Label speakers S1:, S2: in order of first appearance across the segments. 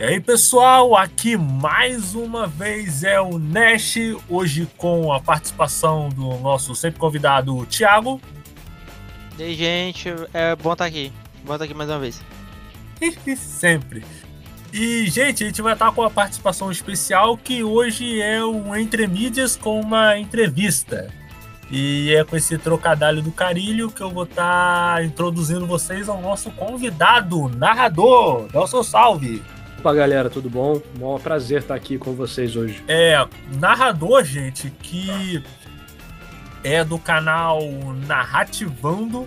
S1: E aí, pessoal, aqui mais uma vez é o Nash, hoje com a participação do nosso sempre convidado Thiago.
S2: E aí, gente, é bom estar aqui. Bom estar aqui mais uma vez.
S1: sempre. E, gente, a gente vai estar com a participação especial que hoje é um Entre Mídias com uma entrevista. E é com esse trocadilho do carilho que eu vou estar introduzindo vocês ao nosso convidado, narrador. Dá o seu salve.
S3: Opa, galera, tudo bom? Bom, prazer estar aqui com vocês hoje.
S1: É, narrador, gente, que é do canal Narrativando,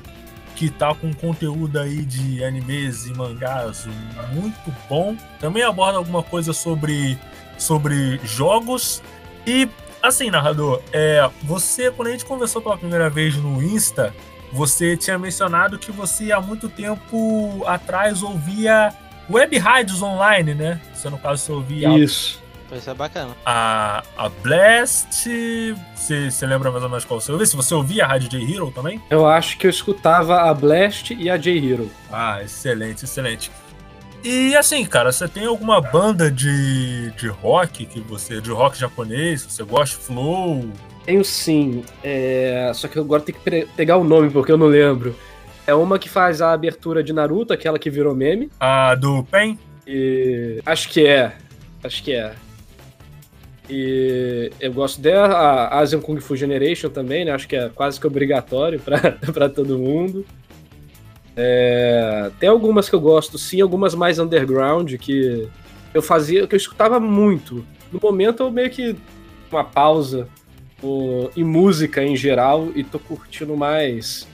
S1: que tá com conteúdo aí de animes e mangás muito bom. Também aborda alguma coisa sobre, sobre jogos. E, assim, narrador, é, você, quando a gente conversou pela primeira vez no Insta, você tinha mencionado que você há muito tempo atrás ouvia web rádios online, né? Você, no caso, você ouvia.
S3: Isso.
S2: Isso é bacana.
S1: A, a Blast. Você, você lembra mais ou menos qual você ouvia? Se você ouvia a Rádio J-Hero também?
S3: Eu acho que eu escutava a Blast e a J-Hero.
S1: Ah, excelente, excelente. E assim, cara, você tem alguma banda de, de rock que você. de rock japonês, você gosta? Flow?
S3: Tenho sim. É... Só que agora tem que pegar o nome, porque eu não lembro. É uma que faz a abertura de Naruto, aquela que virou meme.
S1: A do Pen?
S3: E. Acho que é. Acho que é. E eu gosto dela, a Asian Kung Fu Generation também, né? Acho que é quase que obrigatório para todo mundo. É, tem algumas que eu gosto, sim, algumas mais underground que eu fazia, que eu escutava muito. No momento eu meio que uma pausa o, em música em geral e tô curtindo mais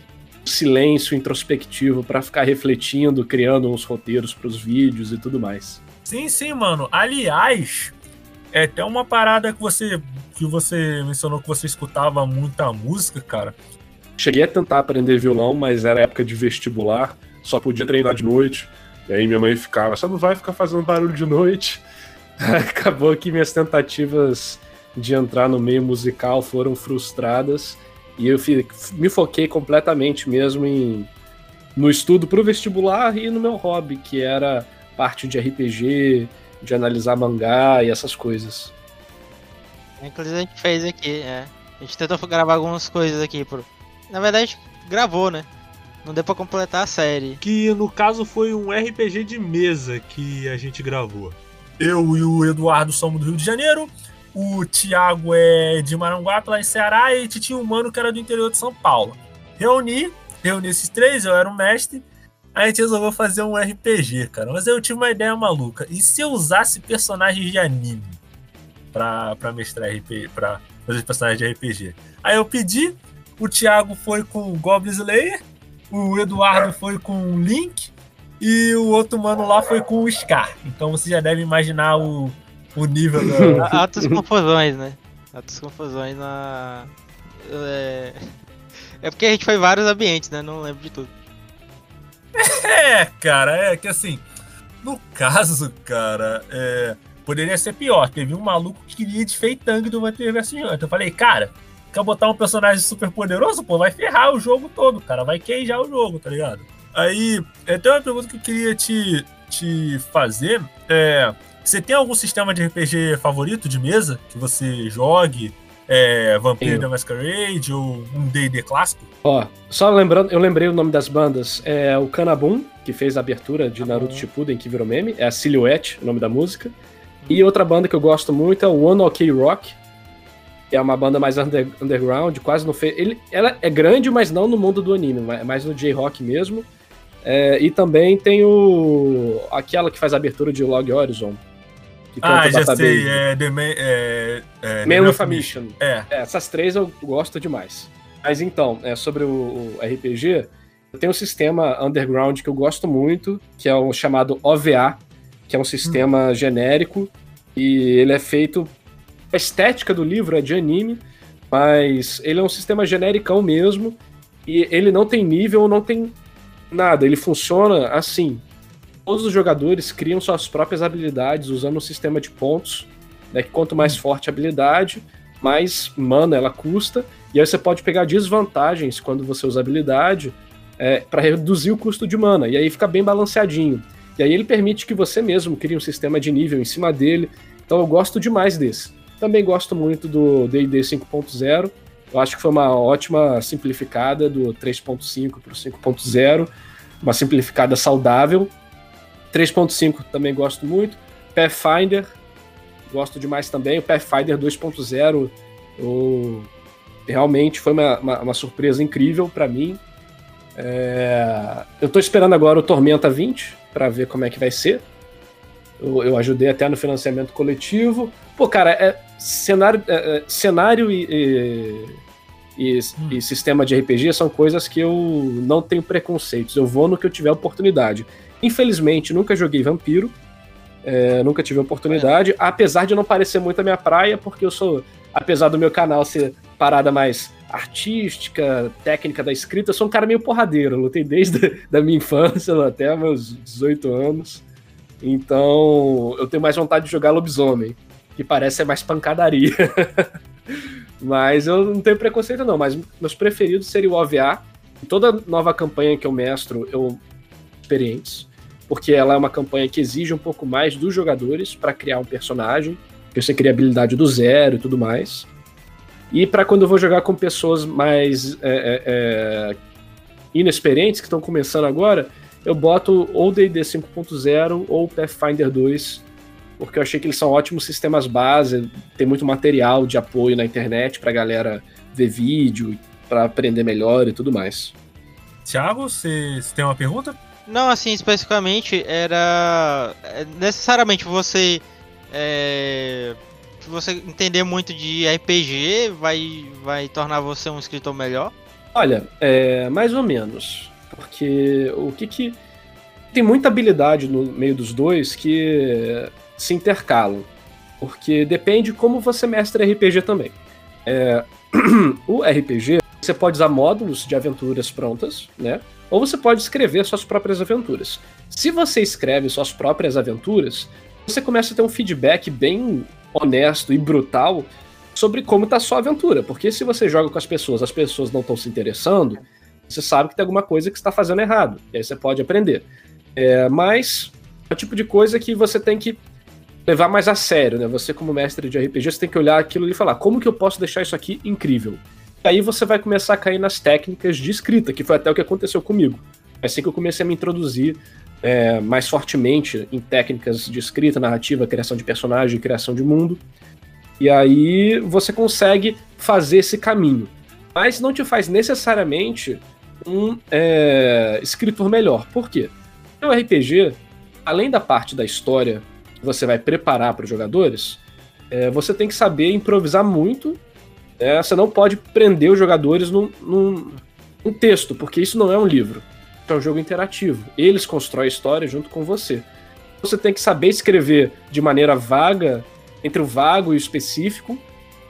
S3: silêncio introspectivo para ficar refletindo, criando uns roteiros para os vídeos e tudo mais.
S1: Sim, sim, mano. Aliás, é até uma parada que você que você mencionou que você escutava muita música, cara.
S4: Cheguei a tentar aprender violão, mas era época de vestibular, só podia treinar de noite. E aí minha mãe ficava, você não vai ficar fazendo barulho de noite. Acabou que minhas tentativas de entrar no meio musical foram frustradas e eu me foquei completamente mesmo em no estudo para o vestibular e no meu hobby, que era parte de RPG, de analisar mangá e essas coisas.
S2: Inclusive a gente fez aqui, é. A gente tentou gravar algumas coisas aqui. Pro... Na verdade, gravou, né? Não deu pra completar a série.
S1: Que no caso foi um RPG de mesa que a gente gravou. Eu e o Eduardo somos do Rio de Janeiro o Thiago é de Maranguape, lá em Ceará, e tinha um mano que era do interior de São Paulo. Reuni, reuni esses três, eu era o mestre, a gente resolveu fazer um RPG, cara. Mas eu tive uma ideia maluca. E se eu usasse personagens de anime pra, pra mestrar RPG, pra fazer personagens de RPG? Aí eu pedi, o Thiago foi com Goblin Slayer, o Eduardo foi com Link, e o outro mano lá foi com o Scar. Então você já deve imaginar o, o nível da.
S2: Altas confusões, né? Altas confusões na. É... é porque a gente foi em vários ambientes, né? Não lembro de tudo.
S1: É, cara, é que assim. No caso, cara, é, poderia ser pior. Teve um maluco que queria de Feitang do Vampiro vs Gigante. Eu falei, cara, quer botar um personagem super poderoso? Pô, vai ferrar o jogo todo, cara. Vai queijar o jogo, tá ligado? Aí, tem uma pergunta que eu queria te, te fazer. É, você tem algum sistema de RPG favorito de mesa que você jogue? É, Vampire the Masquerade ou um D&D clássico?
S3: Ó, só lembrando, eu lembrei o nome das bandas. É o Kanabun, que fez a abertura de Naruto Shippuden, que virou meme. É a Silhouette, o nome da música. E outra banda que eu gosto muito é o One Ok Rock, é uma banda mais under, underground, quase não fez. Ele, ela é grande, mas não no mundo do anime, mais no J-Rock mesmo. É, e também tem o aquela que faz a abertura de Log Horizon,
S1: ah, já sei. É, The Man, é,
S3: é, Man with a Mission.
S1: É.
S3: é. Essas três eu gosto demais. Mas então, é, sobre o, o RPG, eu tenho um sistema underground que eu gosto muito, que é o chamado OVA, que é um sistema hum. genérico, e ele é feito. A estética do livro é de anime, mas ele é um sistema genericão mesmo, e ele não tem nível, não tem nada, ele funciona assim todos os jogadores criam suas próprias habilidades usando um sistema de pontos, né, que quanto mais hum. forte a habilidade, mais mana ela custa, e aí você pode pegar desvantagens quando você usa habilidade é, para reduzir o custo de mana, e aí fica bem balanceadinho. E aí ele permite que você mesmo crie um sistema de nível em cima dele. Então eu gosto demais desse. Também gosto muito do D&D 5.0. Eu acho que foi uma ótima simplificada do 3.5 para o 5.0, uma simplificada saudável. 3.5 também gosto muito. Pathfinder, gosto demais também. O Pathfinder 2.0 realmente foi uma, uma, uma surpresa incrível para mim. É, eu estou esperando agora o Tormenta 20 para ver como é que vai ser. Eu, eu, ajudei até no financiamento coletivo. Pô, cara, é cenário, é, é cenário e, e, e, hum. e, sistema de RPG são coisas que eu não tenho preconceitos. Eu vou no que eu tiver oportunidade. Infelizmente, nunca joguei Vampiro. É, nunca tive oportunidade, apesar de não parecer muito a minha praia, porque eu sou, apesar do meu canal ser parada mais artística, técnica da escrita, eu sou um cara meio porradeiro. Eu lutei desde da minha infância até meus 18 anos. Então, eu tenho mais vontade de jogar lobisomem, que parece ser mais pancadaria. mas eu não tenho preconceito não, mas meus preferidos seriam o OVA. Toda nova campanha que eu mestro, eu experientes porque ela é uma campanha que exige um pouco mais dos jogadores para criar um personagem, que você cria habilidade do zero e tudo mais. E para quando eu vou jogar com pessoas mais é, é, é inexperientes, que estão começando agora, eu boto ou D&D 5.0 ou Pathfinder 2, porque eu achei que eles são ótimos sistemas base, tem muito material de apoio na internet pra galera ver vídeo, para aprender melhor e tudo mais.
S1: Thiago, você tem uma pergunta?
S2: Não, assim, especificamente era. É, necessariamente você. É, você entender muito de RPG vai, vai tornar você um escritor melhor?
S3: Olha, é, mais ou menos. Porque o que que. Tem muita habilidade no meio dos dois que se intercalam. Porque depende como você mestra RPG também. É, o RPG, você pode usar módulos de aventuras prontas, né? ou você pode escrever suas próprias aventuras. Se você escreve suas próprias aventuras, você começa a ter um feedback bem honesto e brutal sobre como está a sua aventura. Porque se você joga com as pessoas, as pessoas não estão se interessando, você sabe que tem alguma coisa que está fazendo errado. E aí você pode aprender. É, mas é o tipo de coisa que você tem que levar mais a sério, né? Você, como mestre de RPG, você tem que olhar aquilo e falar: como que eu posso deixar isso aqui incrível? Aí você vai começar a cair nas técnicas de escrita, que foi até o que aconteceu comigo. É assim que eu comecei a me introduzir é, mais fortemente em técnicas de escrita, narrativa, criação de personagem, criação de mundo. E aí você consegue fazer esse caminho. Mas não te faz necessariamente um é, escritor melhor. Por quê? No RPG, além da parte da história que você vai preparar para os jogadores, é, você tem que saber improvisar muito é, você não pode prender os jogadores num, num, num texto, porque isso não é um livro. É um jogo interativo. Eles constroem a história junto com você. Você tem que saber escrever de maneira vaga, entre o vago e o específico,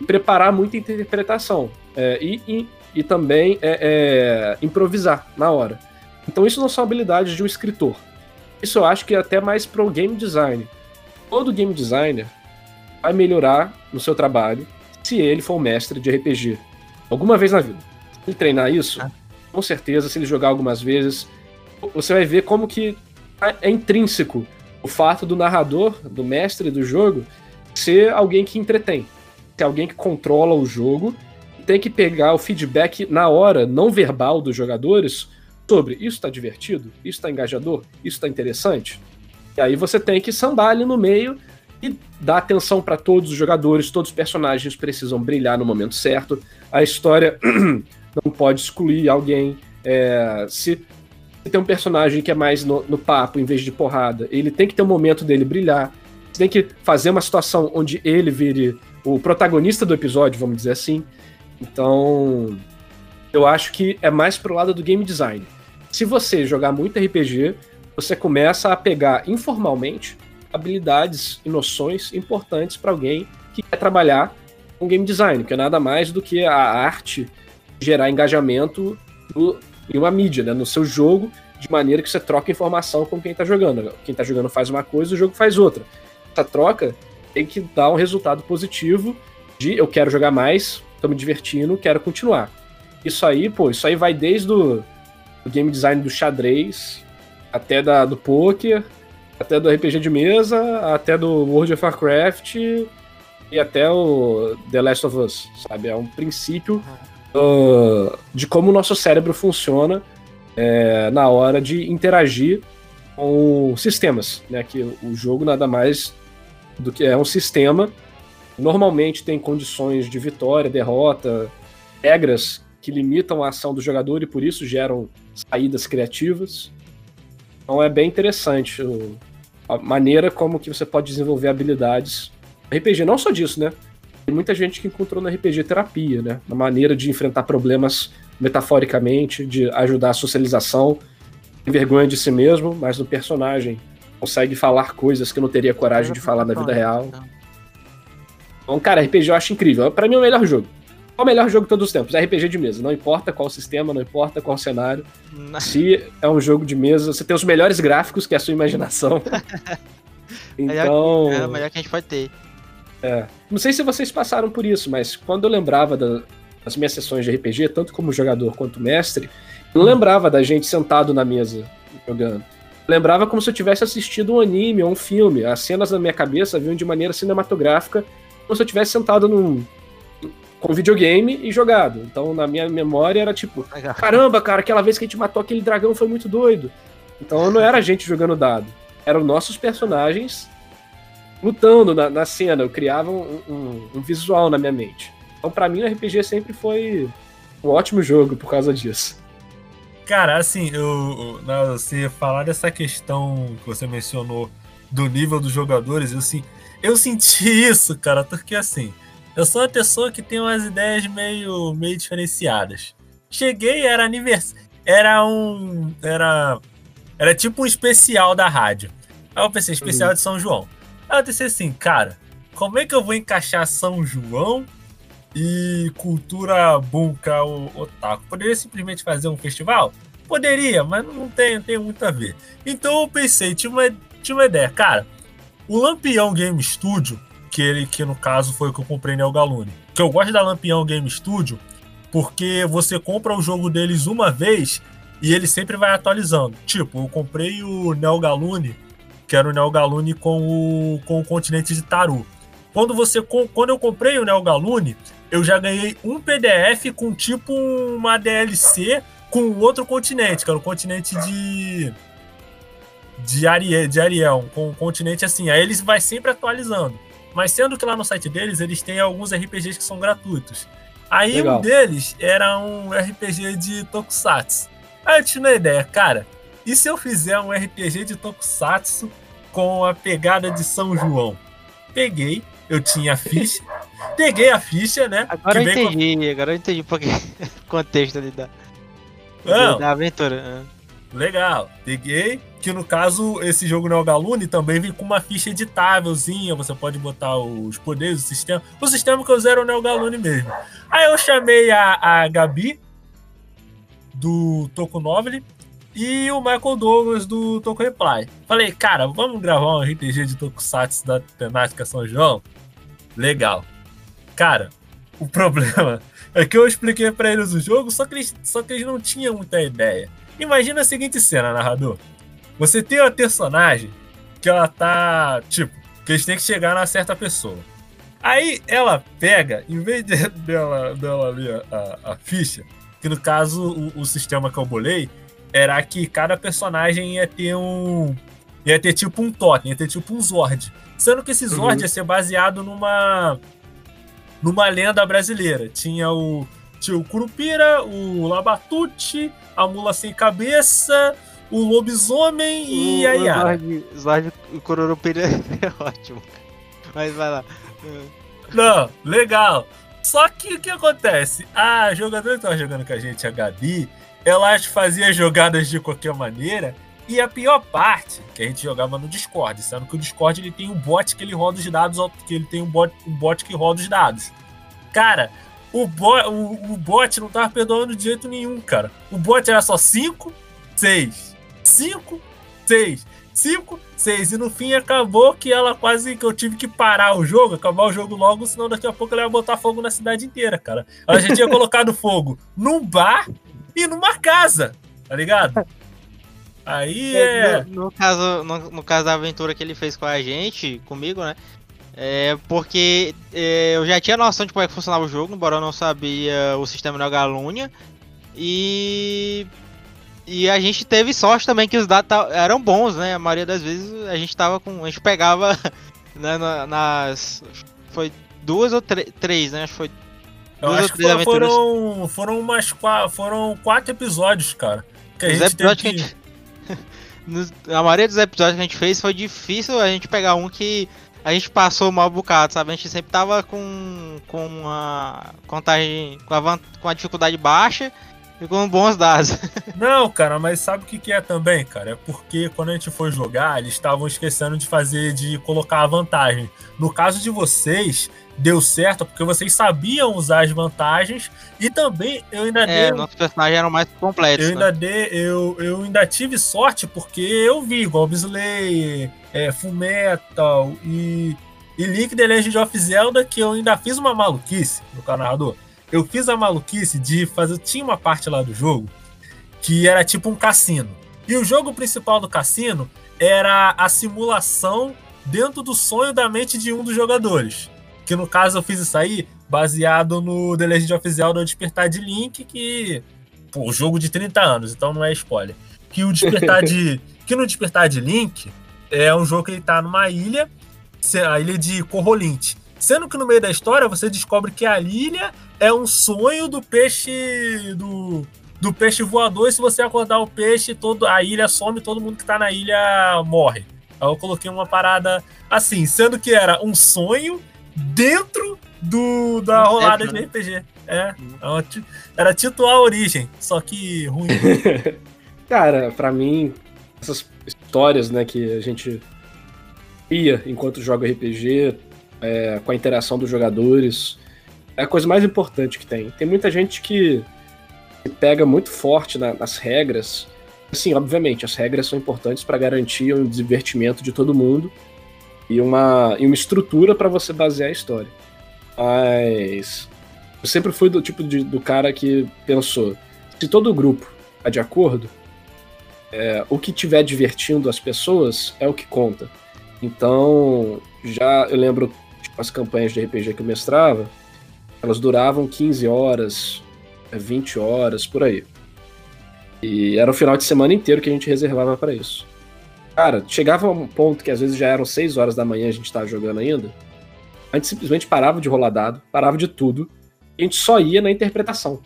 S3: preparar muita interpretação. É, e, e, e, também é, é, improvisar na hora. Então isso não são habilidades de um escritor. Isso eu acho que é até mais pro game design. Todo game designer vai melhorar no seu trabalho se ele for um mestre de RPG. Alguma vez na vida. Se ele treinar isso, ah. com certeza, se ele jogar algumas vezes, você vai ver como que é intrínseco o fato do narrador, do mestre do jogo, ser alguém que entretém. Ser alguém que controla o jogo tem que pegar o feedback na hora, não verbal dos jogadores, sobre isso está divertido, isso está engajador, isso está interessante. E aí você tem que sambar ali no meio e dá atenção para todos os jogadores, todos os personagens precisam brilhar no momento certo. A história não pode excluir alguém. É, se tem um personagem que é mais no, no, papo em vez de porrada, ele tem que ter um momento dele brilhar. Você tem que fazer uma situação onde ele vire o protagonista do episódio, vamos dizer assim. Então, eu acho que é mais pro lado do game design. Se você jogar muito RPG, você começa a pegar informalmente habilidades e noções importantes para alguém que quer trabalhar com game design, que é nada mais do que a arte gerar engajamento em uma mídia, né, no seu jogo, de maneira que você troca informação com quem está jogando. Quem está jogando faz uma coisa, o jogo faz outra. Essa troca tem que dar um resultado positivo de eu quero jogar mais, estou me divertindo, quero continuar. Isso aí, pô, isso aí vai desde o game design do xadrez até da, do poker, Até do RPG de mesa, até do World of Warcraft e até o The Last of Us, sabe? É um princípio uh, de como o nosso cérebro funciona é, na hora de interagir com sistemas, né? Que o jogo nada mais do que é um sistema. Normalmente tem condições de vitória, derrota, regras que limitam a ação do jogador e por isso geram saídas criativas. Então é bem interessante a maneira como que você pode desenvolver habilidades RPG, não só disso, né? Tem muita gente que encontrou no RPG terapia, né? Na maneira de enfrentar problemas metaforicamente, de ajudar a socialização, tem vergonha de si mesmo, mas no personagem consegue falar coisas que não teria coragem de falar na vida real. Então, cara, RPG eu acho incrível. Para mim é o melhor jogo. Qual o melhor jogo de todos os tempos? RPG de mesa. Não importa qual sistema, não importa qual cenário. Se é um jogo de mesa, você tem os melhores gráficos que é a sua imaginação.
S2: então. É o melhor que a gente pode ter.
S3: É. Não sei se vocês passaram por isso, mas quando eu lembrava da, das minhas sessões de RPG, tanto como jogador quanto mestre, eu não lembrava da gente sentado na mesa jogando. Eu lembrava como se eu tivesse assistido um anime ou um filme. As cenas na minha cabeça vinham de maneira cinematográfica, como se eu tivesse sentado num com videogame e jogado. Então, na minha memória era tipo, caramba, cara, aquela vez que a gente matou aquele dragão foi muito doido. Então não era a gente jogando dado. Eram nossos personagens lutando na, na cena, eu criava um, um, um, visual na minha mente. Então, para mim, o RPG sempre foi um ótimo jogo por causa disso.
S1: Cara, assim, eu, eu, você falar dessa questão que você mencionou do nível dos jogadores, eu, assim, eu senti isso, cara, porque assim, eu sou uma pessoa que tem umas ideias meio, meio diferenciadas. Cheguei, era aniversário. Era um. Era. Era tipo um especial da rádio. Aí eu pensei, especial uhum. de São João. Aí eu pensei assim, cara, como é que eu vou encaixar São João e cultura bunka o otaku? Poderia simplesmente fazer um festival? Poderia, mas não tem, não tem muito a ver. Então eu pensei, tinha uma, tinha uma ideia, cara. O Lampião Game Studio, que ele que no caso foi o que eu comprei Neo Galune. Que eu gosto da Lampião Game Studio porque você compra o jogo deles uma vez e ele sempre vai atualizando. Tipo, eu comprei o Neo Galune que era o Neo Galune com o, com o continente de Taru. Quando, você, quando eu comprei o Neo Galune, eu já ganhei um PDF com tipo uma DLC com outro continente, que era o continente de. De Ariel, de Ariel, com um continente assim. Aí eles vai sempre atualizando. Mas sendo que lá no site deles, eles têm alguns RPGs que são gratuitos. Aí Legal. um deles era um RPG de Tokusatsu. Aí eu tinha uma ideia, cara, e se eu fizer um RPG de Tokusatsu com a pegada de São João? Peguei, eu tinha a ficha, peguei a ficha, né?
S2: Agora eu entendi, com... agora eu entendi porque contexto ali da,
S1: Não, da aventura. Ah. Legal, peguei, que no caso esse jogo Galune também vem com uma ficha editávelzinha, você pode botar os poderes, o sistema. O sistema que eu zero é o Neo Galune mesmo. Aí eu chamei a, a Gabi do Toco Novel e o Michael Douglas do Toku Reply. Falei, cara, vamos gravar um RPG de Tokusatsu da temática São João? Legal. Cara, o problema é que eu expliquei para eles o jogo, só que, eles, só que eles não tinham muita ideia. Imagina a seguinte cena, narrador. Você tem uma personagem que ela tá, tipo, que eles têm que chegar na certa pessoa. Aí ela pega, em vez de, dela, dela ler a, a, ficha, que no caso o, o sistema que eu bolei, era que cada personagem ia ter um. ia ter tipo um totem, ia ter tipo um Zord. Sendo que esse uhum. Zord uhum. ia ser baseado numa. numa lenda brasileira. Tinha o. Tinha o Curupira, o Labatute, a Mula Sem Cabeça, o Lobisomem e a Yara.
S2: Zord, Curupira é ótimo. Mas vai lá.
S1: Não, legal. Só que o que acontece? A jogadora que tava jogando com a gente, a Gabi, ela fazia jogadas de qualquer maneira. E a pior parte, que a gente jogava no Discord, sendo que o Discord ele tem um bot que ele roda os dados, que ele tem um bot, um bot que roda os dados. Cara, o, bo, o, o bot não tava perdoando de jeito nenhum, cara. O bot era só 5, 6, 5, 6, 5, 6. E no fim acabou que ela quase que eu tive que parar o jogo, acabar o jogo logo, senão daqui a pouco ela ia botar fogo na cidade inteira, cara. Ela já tinha colocado fogo num bar e numa casa, tá ligado? Aí é.
S2: No, no caso, no, no, caso da aventura que ele fez com a gente, comigo, né? É porque é, eu já tinha noção de como é que funcionava o jogo, embora eu não sabia o sistema da Galúnia. E. E a gente teve sorte também que os dados eram bons, né? A maioria das vezes a gente tava com. A gente pegava né, nas. Foi duas ou três, né? Acho que foi.
S1: Eu acho que foram, foram umas quatro, foram quatro episódios, cara.
S2: Que a, gente teve que... a, gente... a maioria dos episódios que a gente fez foi difícil a gente pegar um que a gente passou mal bocado, sabe? A gente sempre tava com, com uma contagem, com a, com a dificuldade baixa e com bons dados.
S1: Não, cara, mas sabe o que, que é também, cara? É porque quando a gente foi jogar, eles estavam esquecendo de fazer, de colocar a vantagem. No caso de vocês, deu certo porque vocês sabiam usar as vantagens e também eu ainda é,
S2: dei. nossos personagens eram mais completos.
S1: Eu né? ainda dei, eu, eu ainda tive sorte porque eu vi Gob Slayer, é, Fullmetal e, e Link The Legend of Zelda que eu ainda fiz uma maluquice no canal Eu fiz a maluquice de fazer. Tinha uma parte lá do jogo que era tipo um cassino. E o jogo principal do cassino era a simulação dentro do sonho da mente de um dos jogadores. Que no caso eu fiz isso aí baseado no The Legend of Zelda o Despertar de Link, que. Pô, jogo de 30 anos, então não é spoiler. Que o Despertar de. que no Despertar de Link é um jogo que ele tá numa ilha, a ilha de Corrolint. Sendo que no meio da história você descobre que a ilha é um sonho do peixe. do, do peixe voador, e se você acordar o peixe, todo, a ilha some, todo mundo que tá na ilha morre. Aí eu coloquei uma parada assim, sendo que era um sonho dentro do, da rolada de RPG. É, era tipo a origem, só que ruim.
S3: Cara, para mim, essas histórias né, que a gente ia enquanto joga RPG, é, com a interação dos jogadores, é a coisa mais importante que tem. Tem muita gente que pega muito forte na, nas regras. Sim, obviamente, as regras são importantes para garantir o divertimento de todo mundo e uma, e uma estrutura para você basear a história. Mas eu sempre fui do tipo de, do cara que pensou: se todo grupo está de acordo, é, o que estiver divertindo as pessoas é o que conta. Então, já eu lembro tipo, as campanhas de RPG que eu mestrava, elas duravam 15 horas, 20 horas, por aí. E era o final de semana inteiro que a gente reservava para isso. Cara, chegava um ponto que às vezes já eram 6 horas da manhã a gente tava jogando ainda. A gente simplesmente parava de rolar dado, parava de tudo, e a gente só ia na interpretação.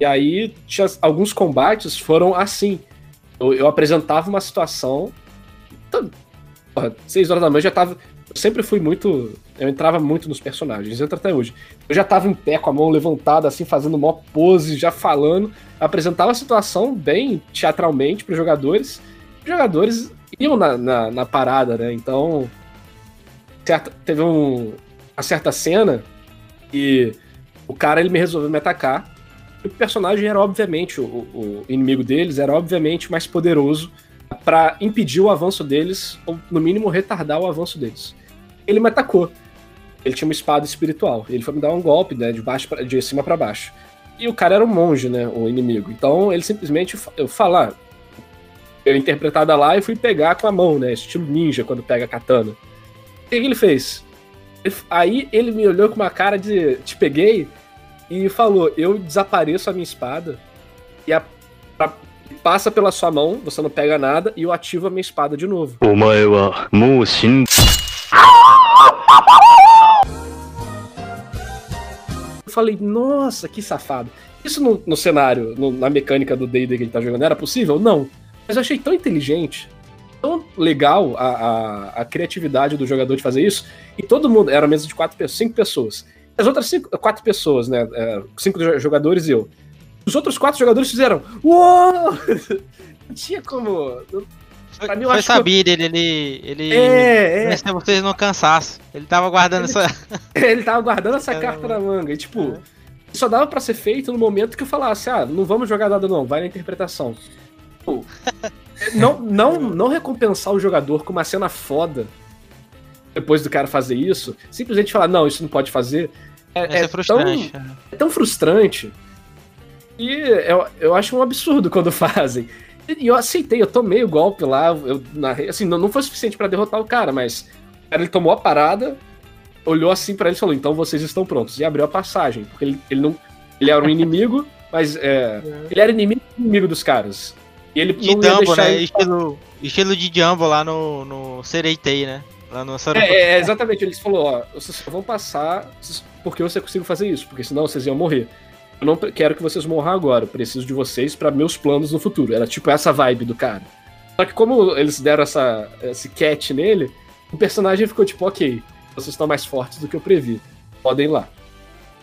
S3: E aí, tinha, alguns combates foram assim. Eu, eu apresentava uma situação. Então, porra, 6 horas da manhã já tava. Eu sempre fui muito. Eu entrava muito nos personagens, entra até hoje. Eu já tava em pé com a mão levantada, assim, fazendo uma pose, já falando. Apresentava a situação bem teatralmente para os jogadores. Os jogadores iam na, na, na parada, né? Então, certa, teve um, uma certa cena e o cara ele me resolveu me atacar. E o personagem era obviamente o, o inimigo deles era obviamente mais poderoso para impedir o avanço deles ou no mínimo retardar o avanço deles. Ele me atacou. Ele tinha uma espada espiritual. Ele foi me dar um golpe, né, de baixo pra, de cima para baixo. E o cara era um monge, né, o inimigo. Então ele simplesmente eu falar, eu interpretada lá e fui pegar com a mão, né? Estilo ninja quando pega a katana. O que, que ele fez? Aí ele me olhou com uma cara de te peguei e falou: Eu desapareço a minha espada e a, a, passa pela sua mão, você não pega nada, e eu ativo a minha espada de novo. Falei, nossa, que safado. Isso no, no cenário, no, na mecânica do D&D que gente tá jogando, era possível? Não. Mas eu achei tão inteligente, tão legal a, a, a, criatividade do jogador de fazer isso. E todo mundo, era mesa de quatro cinco pessoas. As outras cinco, quatro pessoas, né? É, cinco jogadores e eu. Os outros quatro jogadores fizeram. Uou! Não tinha como.
S2: Pra mim, eu foi sabido, que... ele, ele, ele é, é. vocês não cansaço. Ele tava guardando
S3: ele,
S2: essa.
S3: ele tava guardando essa carta na manga. E tipo, é. só dava para ser feito no momento que eu falasse, ah, não vamos jogar nada não, vai na interpretação. Não, não, não recompensar o jogador com uma cena foda depois do cara fazer isso, simplesmente falar, não, isso não pode fazer.
S2: É, é frustrante.
S3: Tão, é tão frustrante. E eu, eu acho um absurdo quando fazem. E eu aceitei, eu tomei o golpe lá, eu, na, assim, não, não foi suficiente para derrotar o cara, mas ele tomou a parada, olhou assim para ele e falou: então vocês estão prontos. E abriu a passagem, porque ele, ele não. Ele era um inimigo, mas é, é. ele era inimigo, inimigo dos caras.
S2: E ele de não Dumbo, né? Ele... Estilo, estilo de Jumbo lá no, no Sereitei, né? Lá no
S3: é, é, exatamente. Ele falou: ó, vocês só vão passar porque você consigo fazer isso, porque senão vocês iam morrer. Eu não quero que vocês morram agora, eu preciso de vocês para meus planos no futuro. Era tipo essa vibe do cara. Só que como eles deram essa, esse catch nele, o personagem ficou tipo, ok, vocês estão mais fortes do que eu previ. Podem ir lá.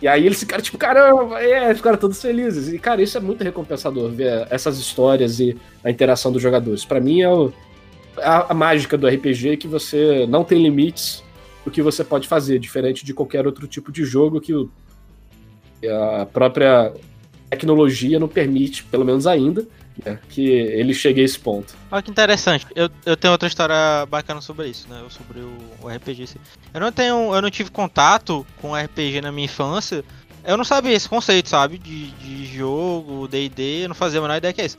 S3: E aí eles ficaram tipo, caramba, é, ficaram todos felizes. E, cara, isso é muito recompensador, ver essas histórias e a interação dos jogadores. para mim é o, a, a, mágica do RPG que você não tem limites do que você pode fazer, diferente de qualquer outro tipo de jogo que o, a própria tecnologia não permite, pelo menos ainda, né, que ele chegue a esse ponto.
S2: Olha que interessante. Eu, eu tenho outra história bacana sobre isso, né? Sobre o, o RPG. Eu não tenho. Eu não tive contato com RPG na minha infância. Eu não sabia esse conceito, sabe? De, de jogo, DD, eu não fazia a menor ideia que é isso.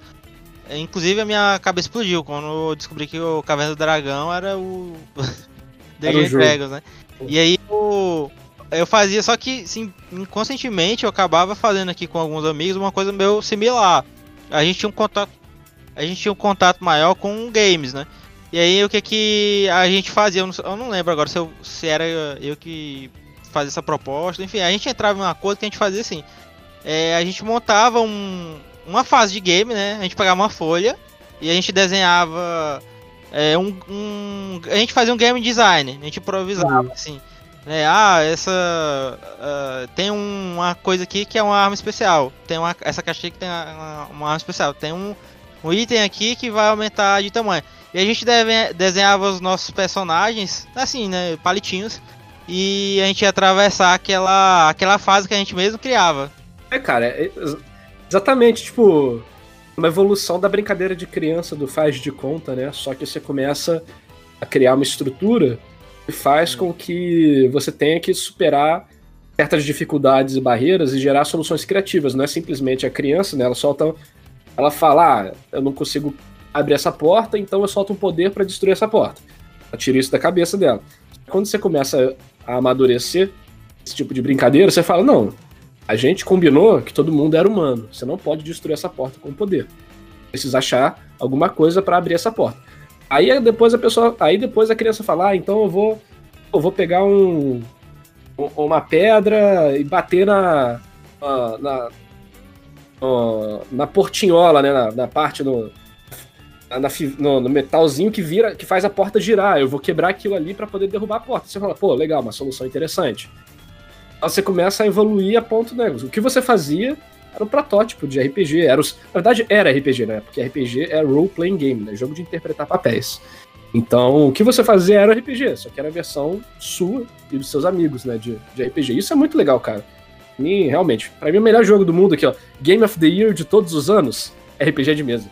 S2: É, inclusive a minha cabeça explodiu quando eu descobri que o Caverna do Dragão era o. DD Dragons, né? E aí o. Eu fazia, só que sim, inconscientemente eu acabava fazendo aqui com alguns amigos uma coisa meio similar a gente tinha um contato a gente tinha um contato maior com games, né? E aí o que que a gente fazia, eu não, eu não lembro agora se, eu, se era eu que fazia essa proposta, enfim, a gente entrava em uma coisa que a gente fazia assim, é, a gente montava um, uma fase de game, né? A gente pegava uma folha e a gente desenhava é, um, um, a gente fazia um game design, a gente improvisava, uhum. assim. É, ah, essa. Uh, tem uma coisa aqui que é uma arma especial. Tem uma, essa caixa que tem uma, uma, arma especial. Tem um, um item aqui que vai aumentar de tamanho. E a gente deve, desenhava os nossos personagens, assim, né? Palitinhos. E a gente ia atravessar aquela, aquela fase que a gente mesmo criava.
S3: É, cara, é, exatamente, tipo, uma evolução da brincadeira de criança do faz de conta, né? Só que você começa a criar uma estrutura faz com que você tenha que superar certas dificuldades e barreiras e gerar soluções criativas. Não é simplesmente a criança, né? Ela solta. Ela fala, ah, eu não consigo abrir essa porta, então eu solto um poder para destruir essa porta. Ela tira isso da cabeça dela. Quando você começa a amadurecer esse tipo de brincadeira, você fala, não, a gente combinou que todo mundo era humano. Você não pode destruir essa porta com poder. Precisa achar alguma coisa para abrir essa porta. Aí depois a pessoa. Aí depois a criança fala, ah, então eu vou. Eu vou pegar um. Uma pedra e bater na. na, na, na portinhola, né? Na, na parte no, na, no, no, metalzinho que vira, que faz a porta girar. Eu vou quebrar aquilo ali para poder derrubar a porta. Você fala, pô, legal, uma solução interessante. Você começa a evoluir a ponto, né? O que você fazia era um protótipo de RPG. Era os, na verdade, era RPG, né? Porque RPG é role-playing game, né? Jogo de interpretar papéis. Então, o que você fazia era RPG, só que era a versão sua e dos seus amigos, né? De, de RPG. Isso é muito legal, cara. E, realmente, para mim, o melhor jogo do mundo aqui, ó. Game of the Year de todos os anos, RPG de mesa.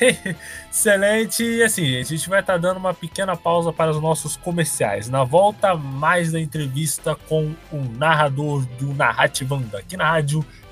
S1: Excelente. E assim, a gente vai estar tá dando uma pequena pausa para os nossos comerciais. Na volta, mais da entrevista com o narrador do Narrativanda, aqui na rádio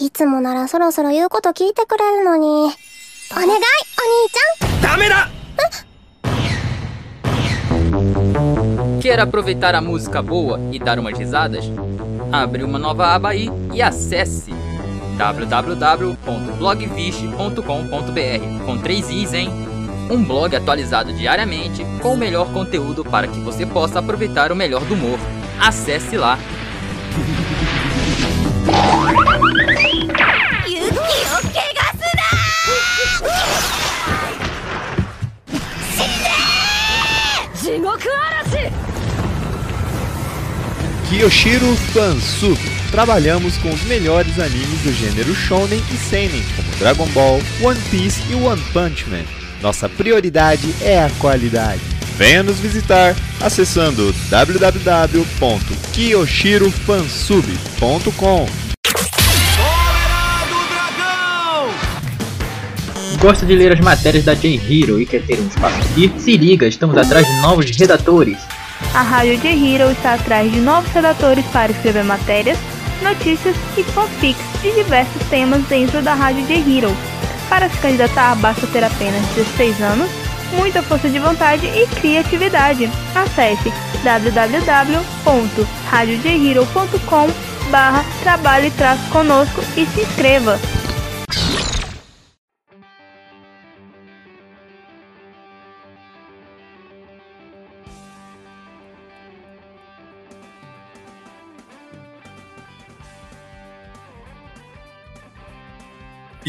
S5: いつもならそろそろ言うこと聞いてくれるのに。お願い、お兄ちゃんダメだ
S6: Quer aproveitar a música boa e dar umas risadas? Abre uma nova aba aí e acesse www.blogvish.com.br com três i's, hein? Um blog atualizado diariamente com o melhor conteúdo para que você possa aproveitar o melhor do humor. Acesse lá!
S7: 清志 Fansub trabalhamos com os melhores animes do gênero shonen e seinen, como Dragon Ball, One Piece e One Punch Man. Nossa prioridade é a qualidade. Venha nos visitar acessando www.kiyoshirofansub.com.
S6: Gosta de ler as matérias da J-Hero e quer ter um espaço aqui? Se liga, estamos atrás de novos redatores.
S8: A Rádio J-Hero está atrás de novos redatores para escrever matérias, notícias e fanfics de diversos temas dentro da Rádio J-Hero. Para se candidatar, basta ter apenas 16 anos, muita força de vontade e criatividade. Acesse www.radiojhero.com barra trabalhe conosco e se inscreva.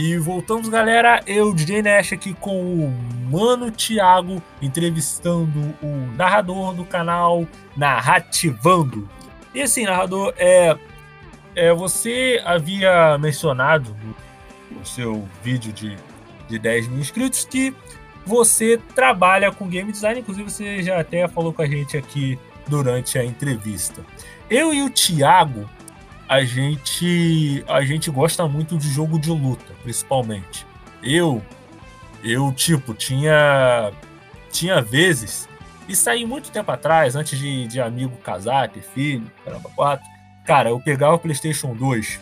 S1: E voltamos, galera. Eu, DJ Nash, aqui com o Mano Thiago, entrevistando o narrador do canal Narrativando. E assim, narrador, é, é você havia mencionado no, seu vídeo de, de 10 mil inscritos que você trabalha com game design, inclusive você já até falou com a gente aqui durante a entrevista. Eu e o Thiago, a gente a gente gosta muito de jogo de luta, principalmente. Eu eu tipo tinha tinha vezes e saí muito tempo atrás, antes de, de amigo casar, ter filho, caramba, quatro. Cara, eu pegava o PlayStation 2,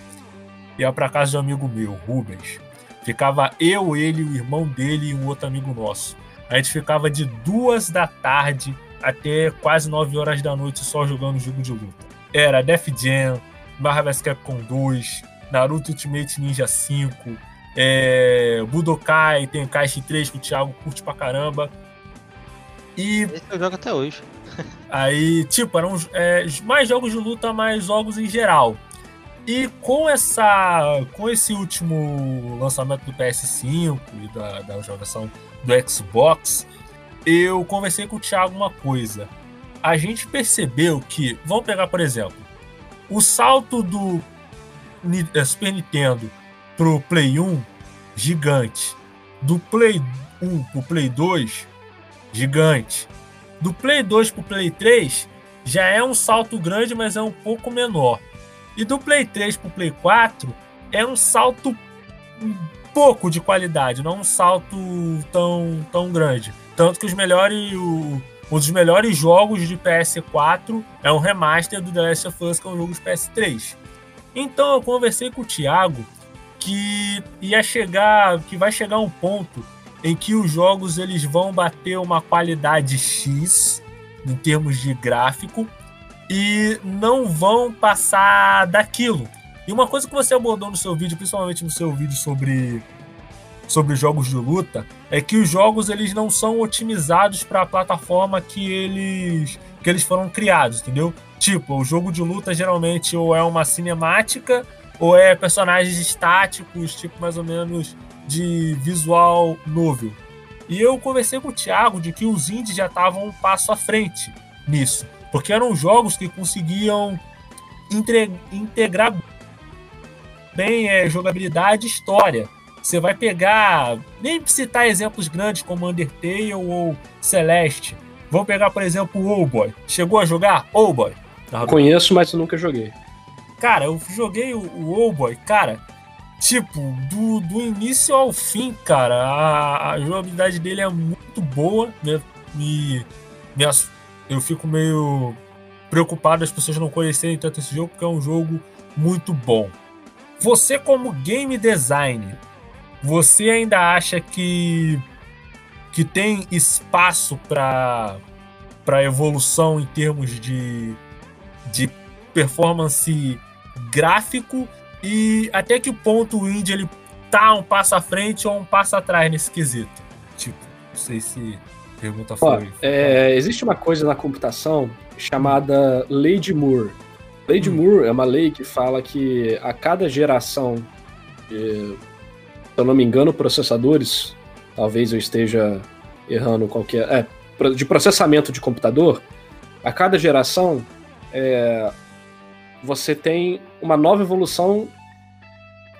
S1: ia para casa de um amigo meu, Rubens. Ficava eu, ele, o irmão dele e um outro amigo nosso. A gente ficava de duas da tarde até quase nove horas da noite só jogando jogo de luta. Era Def Jam, Marvel vs Capcom 2, Naruto Ultimate Ninja 5, é, Budokai, Tenkaichi 3 que o Thiago curte pra caramba.
S2: E. Esse eu jogo até hoje.
S1: aí, tipo, eram é, mais jogos de luta, mais jogos em geral. E com essa. Com esse último lançamento do PS5 e da, da versão do Xbox, eu conversei com o Thiago uma coisa. A gente percebeu que, vamos pegar por exemplo, o salto do eh, Super Nintendo pro Play 1, gigante. Do Play 1 pro Play 2, gigante. Do Play 2 pro Play 3, já é um salto grande, mas é um pouco menor. E do Play 3 pro Play 4, é um salto um pouco de qualidade, não um salto tão, tão grande. Tanto que os melhores. O, um dos melhores jogos de PS4 é um remaster do The Last of Us, que é um jogo de PS3. Então eu conversei com o Thiago que ia chegar, que vai chegar um ponto em que os jogos eles vão bater uma qualidade X em termos de gráfico e não vão passar daquilo. E uma coisa que você abordou no seu vídeo, principalmente no seu vídeo sobre sobre jogos de luta é que os jogos eles não são otimizados para a plataforma que eles que eles foram criados, entendeu? Tipo, o jogo de luta geralmente ou é uma cinemática ou é personagens estáticos, tipo mais ou menos de visual novel. E eu conversei com o Thiago de que os indies já estavam um passo à frente nisso, porque eram jogos que conseguiam integrar bem é, jogabilidade e história. Você vai pegar, nem citar exemplos grandes como Undertale ou Celeste. Vamos pegar, por exemplo, o Oldboy. Chegou a jogar Oldboy?
S3: Conheço, mas nunca joguei.
S1: Cara, eu joguei o, o Oldboy, cara, tipo, do, do início ao fim, cara, a, a jogabilidade dele é muito boa, né? E eu fico meio preocupado as pessoas não conhecerem tanto esse jogo, porque é um jogo muito bom. Você, como game designer, você ainda acha que que tem espaço para para evolução em termos de de performance gráfico e até que ponto o indie ele tá um passo à frente ou um passo atrás nesse quesito? Tipo, não sei se pergunta foi.
S3: Ó, é, existe uma coisa na computação chamada Lei de Moore. Lei de hum. Moore é uma lei que fala que a cada geração de eu não me engano, processadores, talvez eu esteja errando qualquer. É, de processamento de computador, a cada geração é, você tem uma nova evolução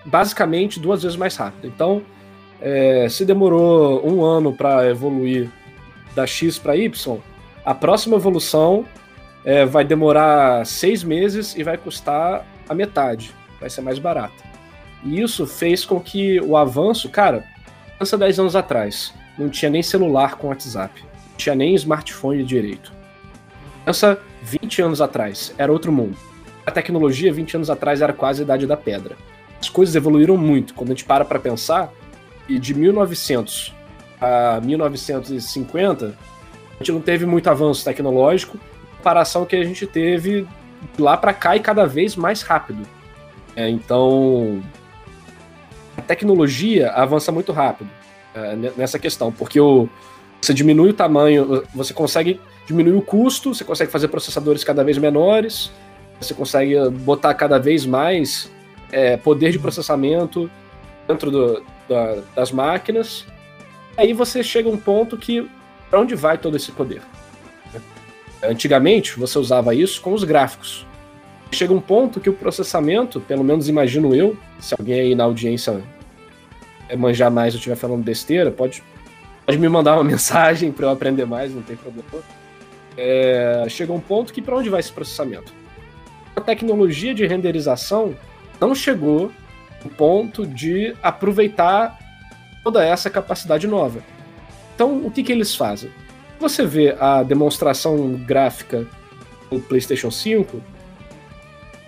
S3: basicamente duas vezes mais rápida. Então, é, se demorou um ano para evoluir da X para Y, a próxima evolução é, vai demorar seis meses e vai custar a metade, vai ser mais barata. E isso fez com que o avanço, cara, pensa 10 anos atrás, não tinha nem celular com WhatsApp, não tinha nem smartphone direito. Pensa 20 anos atrás, era outro mundo. A tecnologia 20 anos atrás era quase a idade da pedra. As coisas evoluíram muito. Quando a gente para para pensar, e de 1900 a 1950, a gente não teve muito avanço tecnológico, comparação que a gente teve lá para cá e cada vez mais rápido. É, então, tecnologia avança muito rápido é, nessa questão, porque o, você diminui o tamanho, você consegue diminuir o custo, você consegue fazer processadores cada vez menores, você consegue botar cada vez mais é, poder de processamento dentro do, da, das máquinas. Aí você chega a um ponto que para onde vai todo esse poder? Antigamente você usava isso com os gráficos. Chega um ponto que o processamento, pelo menos imagino eu, se alguém aí na audiência manjar mais ou estiver falando besteira, pode, pode me mandar uma mensagem para eu aprender mais, não tem problema. É, chega um ponto que para onde vai esse processamento? A tecnologia de renderização não chegou no ponto de aproveitar toda essa capacidade nova. Então, o que, que eles fazem? Você vê a demonstração gráfica do PlayStation 5,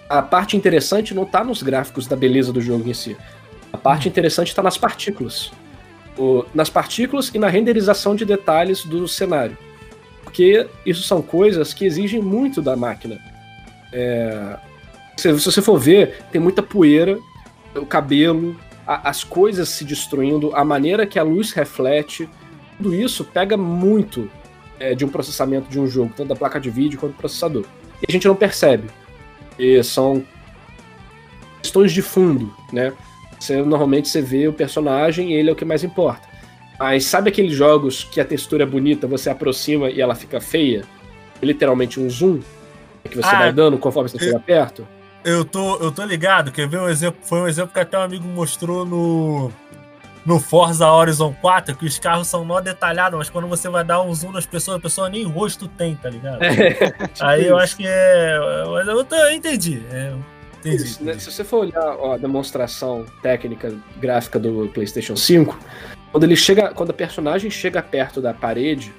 S3: a parte interessante não está nos gráficos da beleza do jogo em si. A parte interessante está nas partículas. O, nas partículas e na renderização de detalhes do cenário. Porque isso são coisas que exigem muito da máquina. É, se, se, você for ver, tem muita poeira, o cabelo, a, as coisas se destruindo, a maneira que a luz reflete, tudo isso pega muito é, de um processamento de um jogo, tanto da placa de vídeo quanto do processador. E a gente não percebe. E são questões de fundo, né? Você, normalmente você vê o personagem e ele é o que mais importa. Mas sabe aqueles jogos que a textura é bonita, você aproxima e ela fica feia? Literalmente um zoom que você ah, vai dando conforme você chega perto?
S1: Eu tô, eu tô ligado, quer ver um exemplo? Foi um exemplo que até um amigo mostrou no, no Forza Horizon 4, que os carros são nó detalhados, mas quando você vai dar um zoom nas pessoas, a pessoa nem rosto tem, tá ligado? É, tipo Aí isso. eu acho que é. Mas eu, eu entendi. É, entendi,
S3: isso, né? Se você for olhar ó, a demonstração técnica gráfica do PlayStation 5, quando ele chega. Quando a personagem chega perto da parede,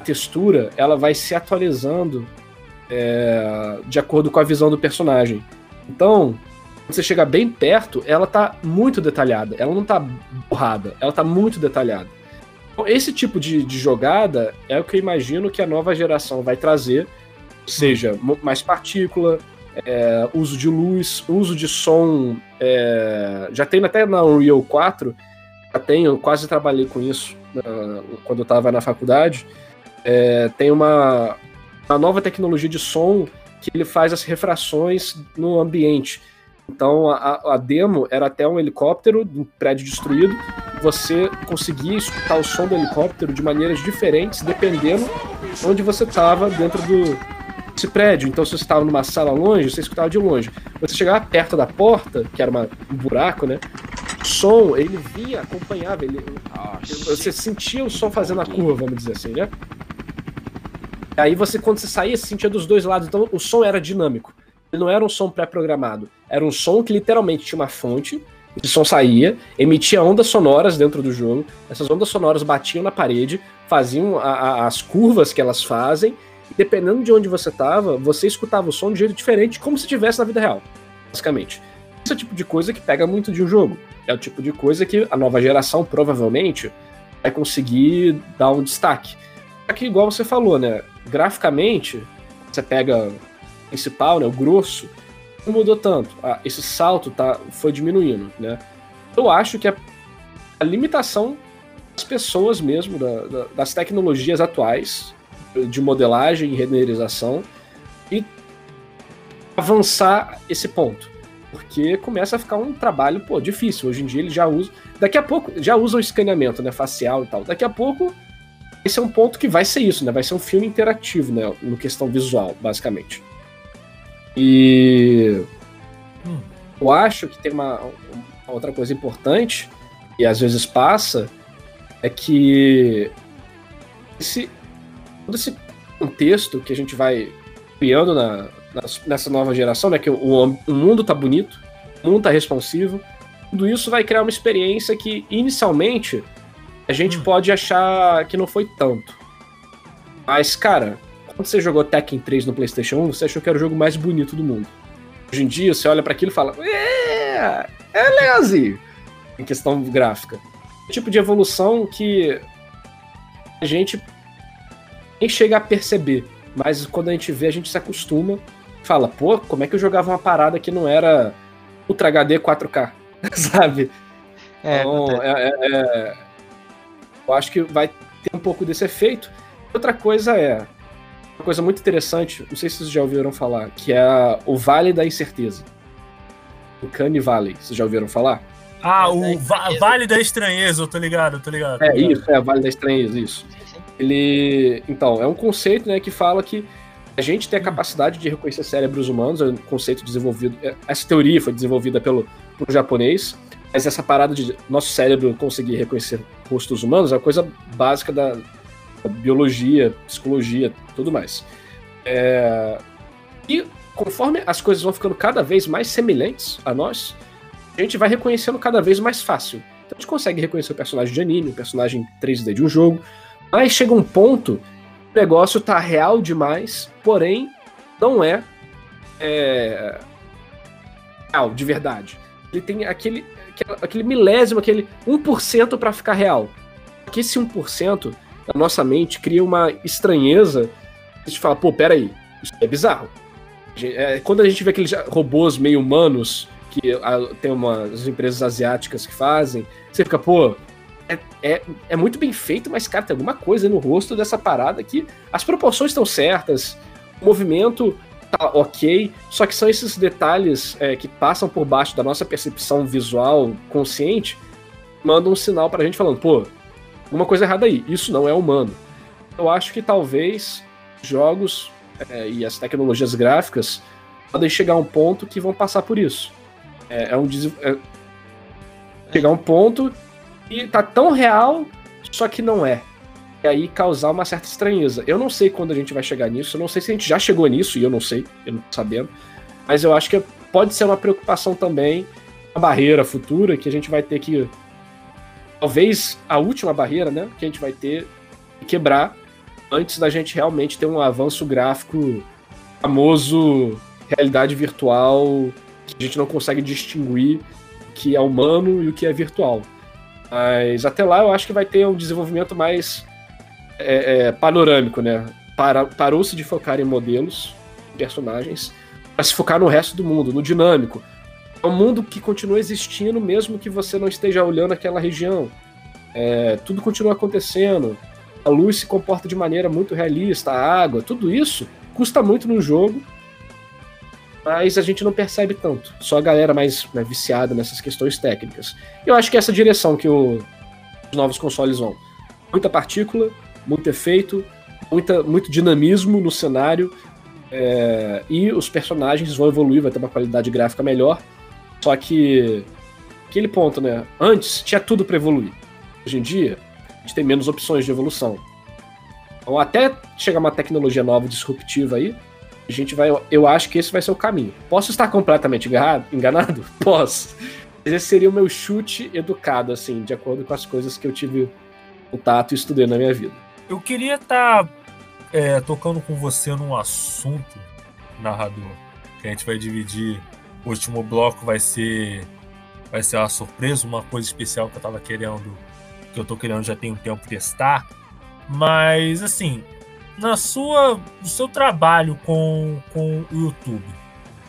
S3: a textura ela vai se atualizando é, de acordo com a visão do personagem. Então, quando você chega bem perto, ela tá muito detalhada. Ela não tá borrada, ela tá muito detalhada. Então, esse tipo de, de jogada é o que eu imagino que a nova geração vai trazer, seja mais partícula, é, uso de luz, uso de som. É, já tem até na Unreal 4, já tenho, quase trabalhei com isso uh, quando eu estava na faculdade. É, tem uma, uma nova tecnologia de som que ele faz as refrações no ambiente. Então a, a demo era até um helicóptero, um prédio destruído. Você conseguia escutar o som do helicóptero de maneiras diferentes, dependendo onde você estava dentro do esse prédio. Então, se você estava numa sala longe, você escutava de longe. Você chegava perto da porta, que era uma, um buraco, né? O som, ele vinha, acompanhava. Ele, você sentia o som fazendo a curva, vamos dizer assim, né? Aí você, quando você saía, você sentia dos dois lados. Então, o som era dinâmico. Ele não era um som pré-programado. Era um som que literalmente tinha uma fonte, esse som saía, emitia ondas sonoras dentro do jogo, essas ondas sonoras batiam na parede, faziam a, a, as curvas que elas fazem, dependendo de onde você estava, você escutava o som de jeito diferente, como se estivesse na vida real, basicamente. Esse é o tipo de coisa que pega muito de um jogo. É o tipo de coisa que a nova geração provavelmente vai conseguir dar um destaque. Aqui, igual você falou, né? Graficamente, você pega principal, né, o grosso, não mudou tanto. Ah, esse salto tá, foi diminuindo, né? Eu acho que a, a limitação das pessoas mesmo, da, da, das tecnologias atuais de modelagem e renderização e avançar esse ponto. Porque começa a ficar um trabalho, pô, difícil. Hoje em dia ele já usa. Daqui a pouco, já usa o escaneamento, né? Facial e tal. Daqui a pouco, esse é um ponto que vai ser isso, né? Vai ser um filme interativo, né? No questão visual, basicamente. E. Hum. Eu acho que tem uma, uma outra coisa importante, e às vezes passa, é que esse, todo esse contexto que a gente vai criando na, nessa nova geração, né? Que o, o mundo tá bonito, o mundo tá responsivo, tudo isso vai criar uma experiência que inicialmente a gente hum. pode achar que não foi tanto. Mas, cara, quando você jogou Tekken 3 no PlayStation 1, você achou que era o jogo mais bonito do mundo. Hoje em dia, você olha para aquilo e fala: É, é legalzinho. Em questão gráfica. É tipo de evolução que a gente nem chega a perceber. Mas quando a gente vê, a gente se acostuma. Fala, pô, como é que eu jogava uma parada que não era Ultra HD 4K? Sabe? É, então, é, é, é, eu acho que vai ter um pouco desse efeito. Outra coisa é, uma coisa muito interessante, não sei se vocês já ouviram falar, que é o Vale da Incerteza. O Canny Valley, vocês já ouviram falar?
S1: Ah, o va Vale da Estranheza, eu tô ligado, eu tô ligado.
S3: Tô é ligado. isso, é Vale da Estranheza, isso. Ele, então, é um conceito, né, que fala que a gente tem a capacidade de reconhecer cérebros humanos, é um conceito desenvolvido, é, essa teoria foi desenvolvida pelo, japonês, mas essa parada de nosso cérebro conseguir reconhecer rostos humanos é uma coisa básica da, biologia, psicologia, tudo mais. É... E conforme as coisas vão ficando cada vez mais semelhantes a nós, a gente vai reconhecendo cada vez mais fácil. Então a gente consegue reconhecer o personagem de anime, o personagem 3D de um jogo, mas chega um ponto o negócio tá real demais, porém não é, é real, de verdade. Ele tem aquele, aquele milésimo, aquele 1% para ficar real. Porque esse 1% na nossa mente cria uma estranheza. A gente fala, pô, peraí, isso é bizarro. É, quando a gente vê aqueles robôs meio humanos, que a, tem umas empresas asiáticas que fazem, você fica, pô, é, é, é, muito bem feito, mas, cara, tem alguma coisa no rosto dessa parada que as proporções estão certas, o movimento tá ok, só que são esses detalhes é, que passam por baixo da nossa percepção visual consciente, mandam um sinal pra gente falando, pô, alguma coisa errada aí. Isso não é humano. Eu acho que talvez jogos é, e as tecnologias gráficas podem chegar a um ponto que vão passar por isso. É, é um é, chegar a um ponto e tá tão real, só que não é. E aí causar uma certa estranheza. Eu não sei quando a gente vai chegar nisso, eu não sei se a gente já chegou nisso, e eu não sei, eu não tô sabendo. Mas eu acho que pode ser uma preocupação também, uma barreira futura que a gente vai ter que talvez a última barreira, né, que a gente vai ter que quebrar antes da gente realmente ter um avanço gráfico famoso realidade virtual que a gente não consegue distinguir que é humano e o que é virtual. Mas até lá eu acho que vai ter um desenvolvimento mais é, é, panorâmico, né? Para, Parou-se de focar em modelos, personagens, para se focar no resto do mundo, no dinâmico, é um mundo que continua existindo mesmo que você não esteja olhando aquela região. É, tudo continua acontecendo. A luz se comporta de maneira muito realista, a água, tudo isso custa muito no jogo, mas a gente não percebe tanto. Só a galera mais né, viciada nessas questões técnicas. Eu acho que é essa direção que o, os novos consoles vão. Muita partícula, muito efeito, muita, muito dinamismo no cenário, é, e os personagens vão evoluir, vai ter uma qualidade gráfica melhor. Só que aquele ponto, né? Antes tinha tudo para evoluir. Hoje em dia, a gente tem menos opções de evolução. Então, até chegar uma tecnologia nova disruptiva aí, a gente vai. Eu acho que esse vai ser o caminho. Posso estar completamente enganado? Posso. Esse seria o meu chute educado, assim, de acordo com as coisas que eu tive contato e estudei na minha vida.
S1: Eu queria estar tá, é, tocando com você num assunto, narrador, que a gente vai dividir o último bloco vai ser vai ser uma surpresa, uma coisa especial que eu tava querendo, que eu tô querendo já tem um tempo testar. Mas assim, na sua no seu trabalho com, com o YouTube,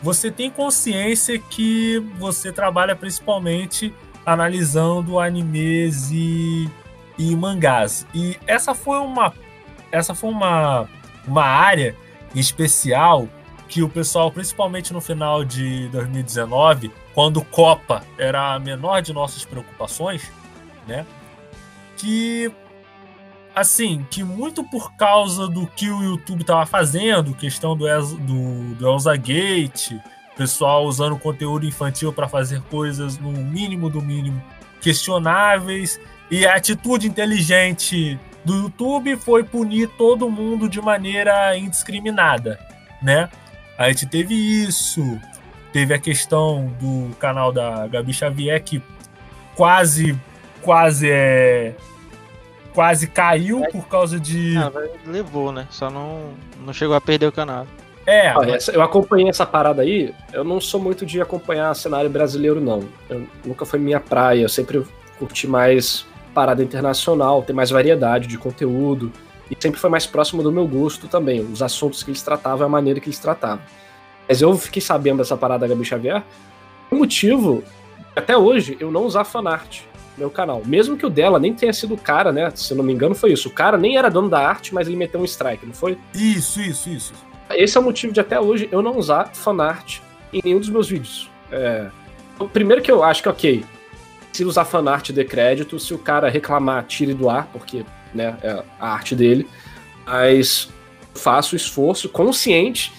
S1: você tem consciência que você trabalha principalmente analisando animes e, e mangás. E essa foi uma essa foi uma, uma área especial que o pessoal, principalmente no final de 2019, quando Copa era a menor de nossas preocupações, né? Que assim, que muito por causa do que o YouTube estava fazendo, questão do, do, do Elsa Gate, pessoal usando conteúdo infantil para fazer coisas no mínimo do mínimo questionáveis e a atitude inteligente do YouTube foi punir todo mundo de maneira indiscriminada, né? A gente teve isso, teve a questão do canal da Gabi Xavier que quase, quase é, quase caiu por causa de.
S2: Ah, levou, né? Só não, não chegou a perder o canal.
S3: É. eu acompanhei essa parada aí. Eu não sou muito de acompanhar cenário brasileiro, não. Eu, nunca foi minha praia. Eu sempre curti mais parada internacional, ter mais variedade de conteúdo. E sempre foi mais próximo do meu gosto também. Os assuntos que eles tratavam, a maneira que eles tratavam. Mas eu fiquei sabendo dessa parada da Gabi Xavier. O motivo, até hoje, eu não usar fanart meu canal. Mesmo que o dela nem tenha sido o cara, né? Se eu não me engano, foi isso. O cara nem era dono da arte, mas ele meteu um strike, não foi?
S1: Isso, isso, isso.
S3: Esse é o motivo de até hoje eu não usar fanart em nenhum dos meus vídeos. É... Primeiro que eu acho que, ok, se usar fanart de crédito, se o cara reclamar, tire do ar, porque né, é a arte dele. Mas faço esforço consciente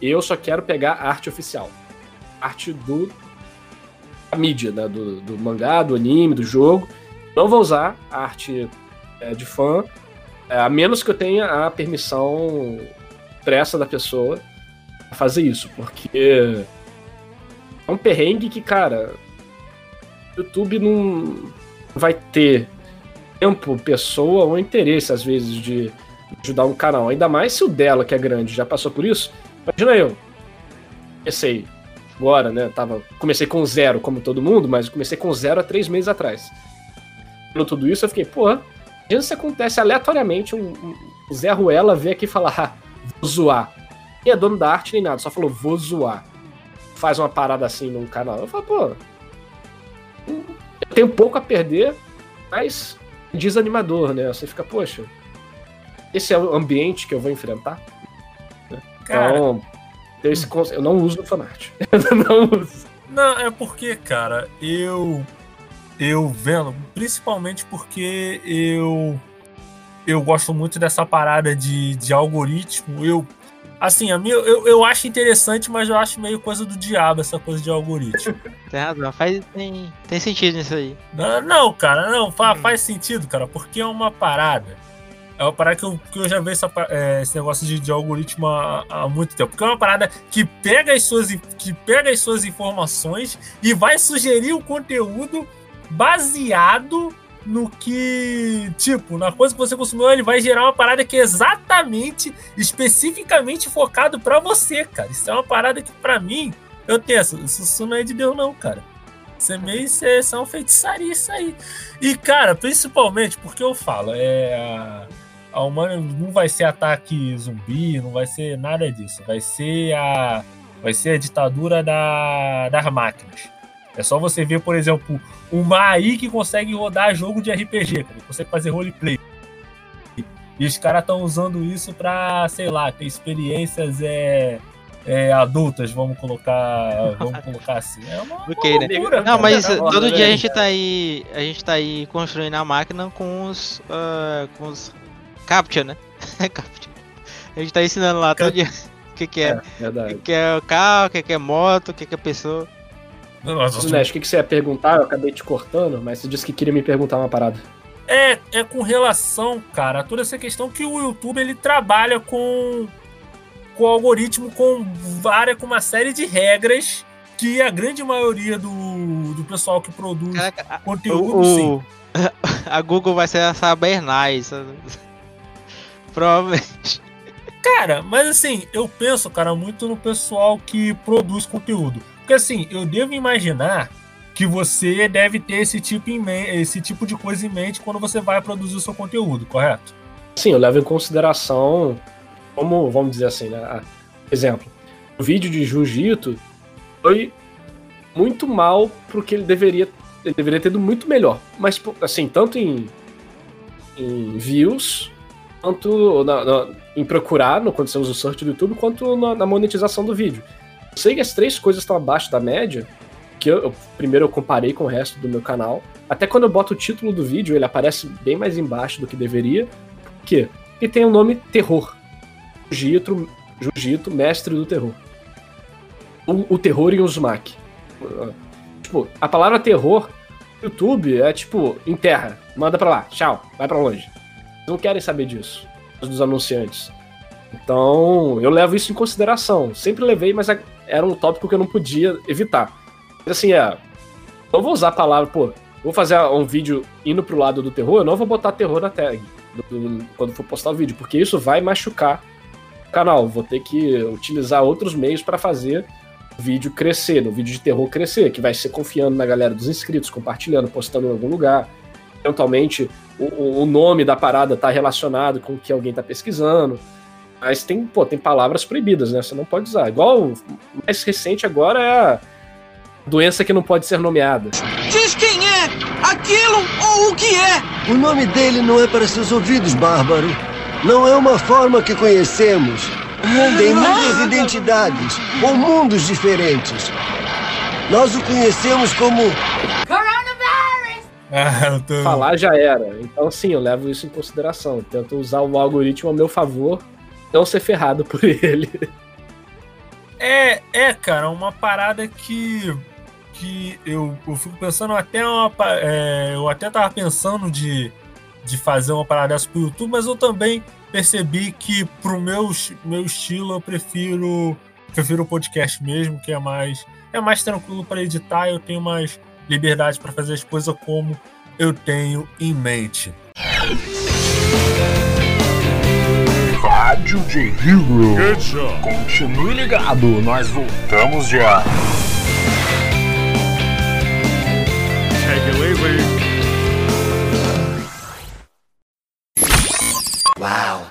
S3: eu só quero pegar a arte oficial. Arte do a mídia, né? Do, do, mangá, do anime, do jogo. Não vou usar arte é, de fã, é, a menos que eu tenha a permissão expressa da pessoa a fazer isso, porque é um perrengue que, cara, YouTube não vai ter tempo, pessoa ou interesse, às vezes, de ajudar um canal. Ainda mais se o dela, que é grande, já passou por isso. Imagina eu. Comecei agora, né? Tava, comecei com zero, como todo mundo, mas comecei com zero há três meses atrás. Vendo tudo isso, eu fiquei, pô, imagina se acontece aleatoriamente um, um Zé Ruela ver aqui e falar, ah, vou zoar. E é dono da arte nem nada, só falou, vou zoar. Faz uma parada assim num canal. Eu falo, pô, eu tenho pouco a perder, mas desanimador, né? Você fica, poxa, esse é o ambiente que eu vou enfrentar? Cara, então, eu, esse, eu não uso o fanart. eu
S1: não uso. Não, é porque, cara, eu. Eu vendo, principalmente porque eu. Eu gosto muito dessa parada de, de algoritmo. Eu. Assim, a minha, eu, eu acho interessante, mas eu acho meio coisa do diabo essa coisa de algoritmo.
S2: Tem razão, faz, tem, tem sentido nisso aí.
S1: Não, não cara, não, faz, faz sentido, cara, porque é uma parada é uma parada que eu, que eu já vejo essa, é, esse negócio de, de algoritmo há, há, muito tempo. Porque é uma parada que pega, as suas, que pega as suas informações e vai sugerir o conteúdo baseado no que, tipo, na coisa que você consumiu, ele vai gerar uma parada que é exatamente, especificamente focado para você, cara. Isso é uma parada que, para mim, eu tenho isso, não é de Deus, não, cara. Isso é meio isso é, isso é uma feitiçaria isso aí. E, cara, principalmente porque eu falo, é a humana não vai ser ataque zumbi, não vai ser nada disso. Vai ser a, vai ser a ditadura da, das máquinas. É só você ver, por exemplo, uma AI que consegue rodar jogo de RPG, que consegue fazer roleplay. E os caras estão usando isso para, sei lá, ter experiências é, é, adultas, vamos colocar, vamos colocar assim. É uma, okay,
S2: uma né? loucura, né? Não, mas todo dia a gente tá aí, a gente tá aí construindo a máquina com os, uh, com os Captcha, né? Captcha. A gente tá ensinando lá todo dia o que, que é. é o que, que é carro, o que, que é moto, o que, que é pessoa.
S3: Nossa, Nash, o que, que você ia perguntar? Eu acabei te cortando, mas você disse que queria me perguntar uma parada.
S1: É, é com relação, cara, a toda essa questão que o YouTube ele trabalha com com o algoritmo com várias com uma série de regras que a grande maioria do, do pessoal que produz Caraca, conteúdo o, sim.
S2: A Google vai ser essa Bernais. Provavelmente.
S1: Cara, mas assim, eu penso, cara, muito no pessoal que produz conteúdo. Porque assim, eu devo imaginar que você deve ter esse tipo, em esse tipo de coisa em mente quando você vai produzir o seu conteúdo, correto?
S3: Sim, eu levo em consideração, como, vamos dizer assim, né? Exemplo, o vídeo de Jiu-Jitsu foi muito mal pro que ele deveria ele deveria ter ido muito melhor. Mas, assim, tanto em, em views quanto na, na, em procurar no, quando usa o search do YouTube, quanto na, na monetização do vídeo. Eu sei que as três coisas estão abaixo da média, que eu, eu, primeiro eu comparei com o resto do meu canal. Até quando eu boto o título do vídeo, ele aparece bem mais embaixo do que deveria. Por quê? Porque tem o nome terror. Jiu-Jitsu, Jiu mestre do terror. o, o terror e o Uzumaki. Tipo, a palavra terror no YouTube é tipo, enterra, manda pra lá, tchau, vai pra longe. Não querem saber disso, dos anunciantes. Então, eu levo isso em consideração. Sempre levei, mas é, era um tópico que eu não podia evitar. Assim, é. Não vou usar a palavra, pô, vou fazer um vídeo indo pro lado do terror, eu não vou botar terror na tag do, do, quando for postar o vídeo, porque isso vai machucar o canal. Vou ter que utilizar outros meios para fazer o vídeo crescer, no vídeo de terror crescer, que vai ser confiando na galera dos inscritos, compartilhando, postando em algum lugar. Eventualmente, o, o nome da parada tá relacionado com o que alguém tá pesquisando. Mas tem, pô, tem palavras proibidas, né? Você não pode usar. Igual o mais recente agora é a doença que não pode ser nomeada.
S9: Diz quem é, aquilo ou o que é.
S10: O nome dele não é para seus ouvidos, Bárbaro. Não é uma forma que conhecemos. O mundo tem muitas identidades, ou mundos diferentes. Nós o conhecemos como.
S3: Ah, tô... Falar já era. Então, sim, eu levo isso em consideração. Tento usar o algoritmo a meu favor não ser ferrado por ele.
S1: É, é, cara, uma parada que que eu, eu fico pensando até uma, é, eu até tava pensando de, de fazer uma parada dessa pro YouTube, mas eu também percebi que pro meu, meu estilo eu prefiro prefiro o podcast mesmo, que é mais é mais tranquilo para editar, eu tenho mais liberdade para fazer as coisas como eu tenho em mente.
S11: Rádio de Hero. Continue ligado, nós voltamos já. Take it easy.
S12: Wow.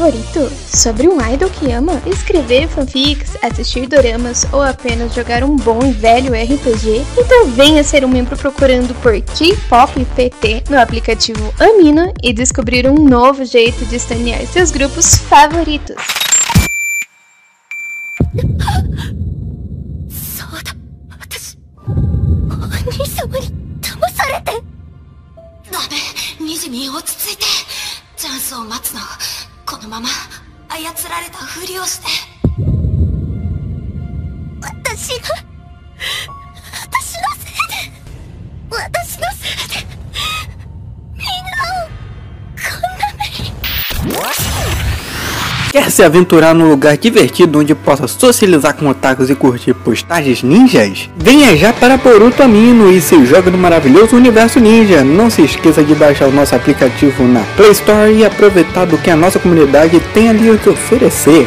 S8: Favorito? Sobre um idol que ama? Escrever fanfics, assistir doramas ou apenas jogar um bom e velho RPG? Então venha ser um membro procurando por K-Pop PT no aplicativo Amino e descobrir um novo jeito de estanear seus grupos favoritos.
S13: このまま操られたふりをして。私が私のせいで私のせいでみんなをこんな目に。
S14: Quer se aventurar num lugar divertido onde possa socializar com otakus e curtir postagens ninjas? Venha já para Boruto Amino e se joga no maravilhoso universo ninja. Não se esqueça de baixar o nosso aplicativo na Play Store e aproveitar do que a nossa comunidade tem ali a te oferecer.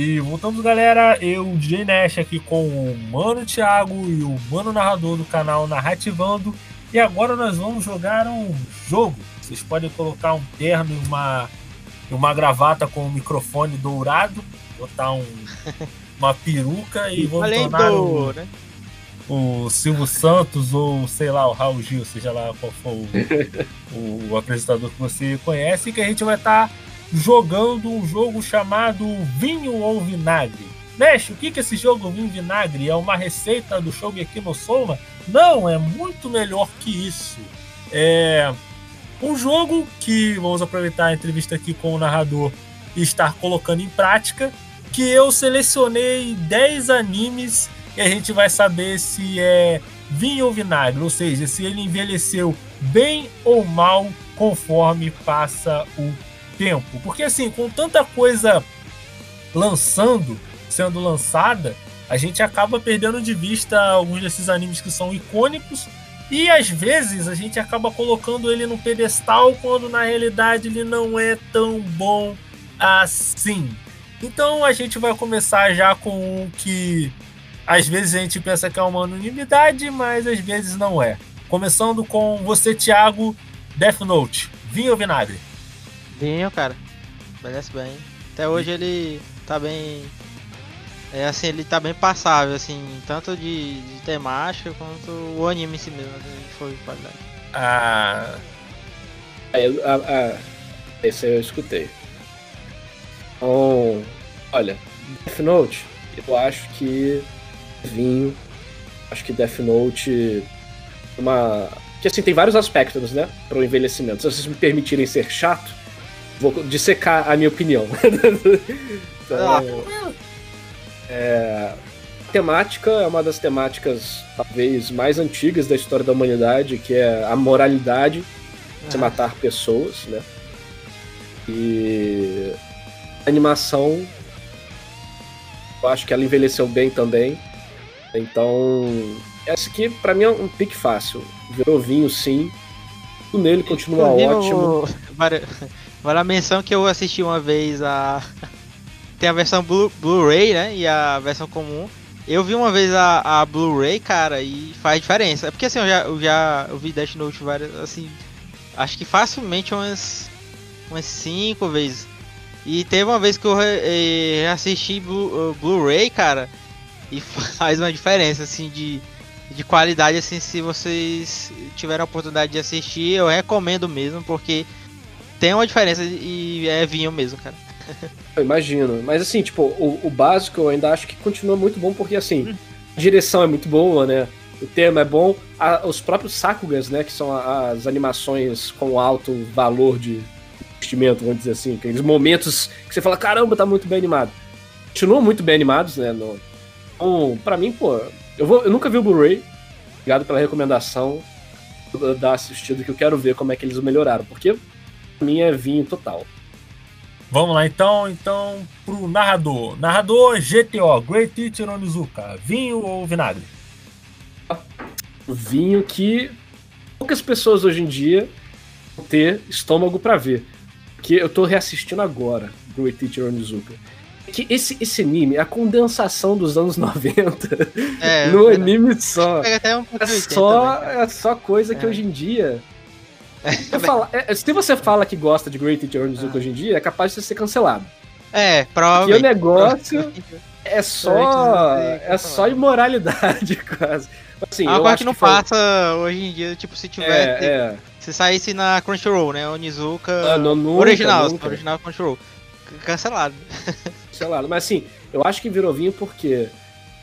S1: E voltamos, galera. Eu, DJ Nash, aqui com o Mano Thiago e o Mano Narrador do canal Narrativando. E agora nós vamos jogar um jogo. Vocês podem colocar um terno e uma, uma gravata com um microfone dourado, botar um, uma peruca e vamos tornar o, né? o Silvio Santos ou, sei lá, o Raul Gil, seja lá qual for o, o, o apresentador que você conhece, que a gente vai estar... Tá jogando um jogo chamado Vinho ou Vinagre. Mexe, o que, esse jogo Vinho Vinagre é uma receita do aqui no Soma? Não, é muito melhor que isso. É um jogo que vamos aproveitar a entrevista aqui com o narrador e estar colocando em prática, que eu selecionei 10 animes e a gente vai saber se é vinho ou vinagre, ou seja, se ele envelheceu bem ou mal conforme passa o tempo. Porque assim, com tanta coisa lançando, sendo lançada, a gente acaba perdendo de vista alguns desses animes que são icônicos e às vezes a gente acaba colocando ele no pedestal quando na realidade ele não é tão bom assim. Então a gente vai começar já com o que às vezes a gente pensa que é uma unanimidade, mas às vezes não é. Começando com você, Thiago, Death Note. Vinho ou vinagre?
S2: Vinho, cara. Parece bem. Até hoje ele tá bem. É assim, ele tá bem passável, assim, tanto de, de temática quanto o anime em si mesmo, assim, foi de qualidade.
S1: Ah.
S3: É, a, a, esse eu escutei. Então, olha, Death Note, eu acho que vinho, acho que Death Note uma que assim tem vários aspectos, né, para o envelhecimento. Se vocês me permitirem ser chato, vou dissecar a minha opinião. então, é, temática é uma das temáticas talvez mais antigas da história da humanidade, que é a moralidade de
S2: Ah.
S3: matar pessoas, né? E a animação, eu acho que ela envelheceu bem também. Então, essa aqui pra mim é um pique fácil. Virou vinho, sim. Tudo nele continua
S2: Inclusive,
S3: ótimo.
S2: o- Vale, a menção que eu assisti uma vez a. Tem a versão Blu- Blu-ray, né? E a versão comum. Eu vi uma vez a, a Blu-ray, cara, e faz diferença. É porque assim, eu já, eu já eu vi Death Note várias, assim. Acho que facilmente umas. umas cinco vezes. E teve uma vez que eu eh, assisti Blu- Blu-ray, cara, e faz uma diferença, assim, de, de qualidade, assim, se vocês tiverem a oportunidade de assistir, eu recomendo mesmo, porque tem uma diferença e é vinho mesmo, cara.
S3: Eu imagino. Mas assim, tipo, o, o básico eu ainda acho que continua muito bom, porque assim, a direção é muito boa, né? O tema é bom. A- os próprios Sakugas, né? Que são as animações com alto valor de investimento, vamos dizer assim. Aqueles momentos que você fala, caramba, tá muito bem animado. Continuam muito bem animados, né? No, então, pra mim, pô, eu, vou, eu nunca vi o Blu-ray. Obrigado pela recomendação da- da assistida, que eu quero ver como é que eles melhoraram. Porque mim é vinho total.
S1: Vamos lá então, então pro narrador. Narrador GTO, Great Teacher Onizuka. Vinho ou vinagre?
S3: vinho que poucas pessoas hoje em dia vão ter estômago pra ver. Que eu tô reassistindo agora, Great Teacher Onizuka. Que esse, esse anime é a condensação dos anos 90
S2: É,
S3: no
S2: é
S3: anime só.
S2: Um
S3: É
S2: de 80
S3: só,
S2: também,
S3: é só coisa que
S2: É.
S3: hoje em dia. Falo- é, se você fala que gosta de Great Teacher Onizuka hoje em dia, é capaz de você ser cancelado.
S2: É, provavelmente.
S3: o negócio é só. É só imoralidade, quase. Assim,
S2: É uma
S3: eu
S2: coisa
S3: acho
S2: que não
S3: foi-
S2: passa hoje em dia, tipo, se tiver.
S3: É, é.
S2: Se saísse na Crunchyroll, né? Onizuka.
S3: Ah, não, nunca,
S2: original,
S3: nunca.
S2: original Crunchyroll. Cancelado.
S3: cancelado. Mas assim, eu acho que virou vinho porque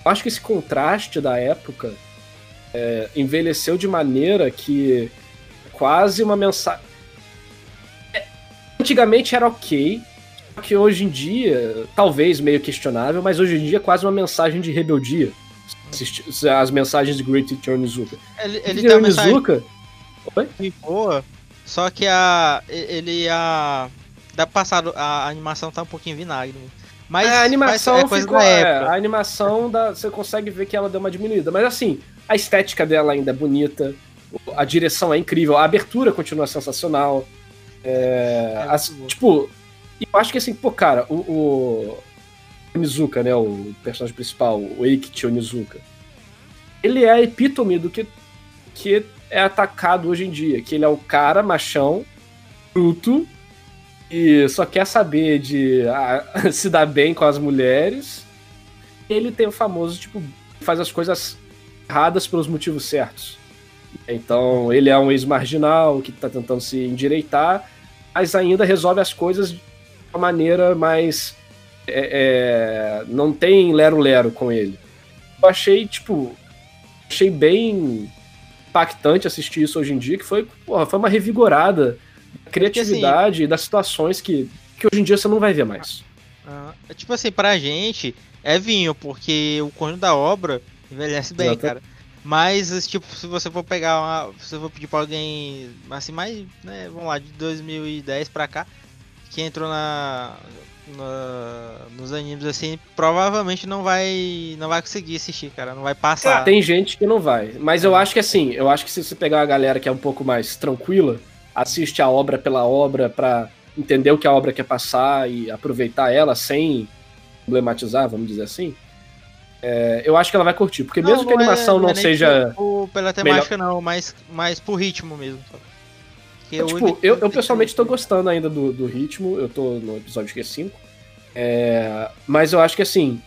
S3: eu acho que esse contraste da época é, envelheceu de maneira que quase uma mensagem. É, Antigamente era ok, só que hoje em dia, talvez meio questionável, mas hoje em dia é quase uma mensagem de rebeldia. As mensagens de Great Teacher Onizuka.
S2: Ele, ele
S3: Teacher
S2: tem uma mensagem
S3: Onizuka, Oi?
S2: de boa, só que a. Ele a. Da passado, a animação tá um pouquinho vinagre. Mas
S3: É, a animação
S2: mas é
S3: ficou,
S2: da
S3: é, a animação da, você consegue ver que ela deu uma diminuída, mas assim, a estética dela ainda é bonita, a direção é incrível, a abertura continua sensacional. É, as- tipo, e eu acho que assim, pô, cara, o, o Onizuka, né, o personagem principal, o Eikichi Onizuka, ele é a epítome do que, que é atacado hoje em dia, que ele é o cara machão, bruto, e só quer saber de ah, se dar bem com as mulheres. Ele tem o famoso, tipo, faz as coisas erradas pelos motivos certos. Então, ele é um ex-marginal que tá tentando se endireitar, mas ainda resolve as coisas de uma maneira mais. é, é, não tem lero-lero com ele. Eu achei, tipo. Achei bem impactante assistir isso hoje em dia, que foi, porra, foi uma revigorada da criatividade e das situações que, que hoje em dia você não vai ver mais.
S2: Ah, é tipo assim, pra gente é vinho, porque o conjunto da obra envelhece bem,
S3: Exato.
S2: cara. Mas, tipo, se você for pegar uma. Se você for pedir pra alguém, assim, mais, né, vamos lá, de 2010 pra cá, que entrou na. na- nos animes assim, provavelmente não vai não vai conseguir assistir, cara, não vai passar.
S3: Tem gente que não vai. Mas eu acho que assim, eu acho que se você pegar uma galera que é um pouco mais tranquila, assiste a obra pela obra pra entender o que a obra quer passar e aproveitar ela sem problematizar, vamos dizer assim. É, eu acho que ela vai curtir, porque mesmo que a
S2: é-
S3: animação não,
S2: é nem
S3: seja.
S2: por- pela temática não, mas mas por ritmo mesmo. sabe? Porque o
S3: tipo, eu, eu pessoalmente tô gostando ainda do, do ritmo, eu tô no episódio que é 5. É, mas eu acho que assim,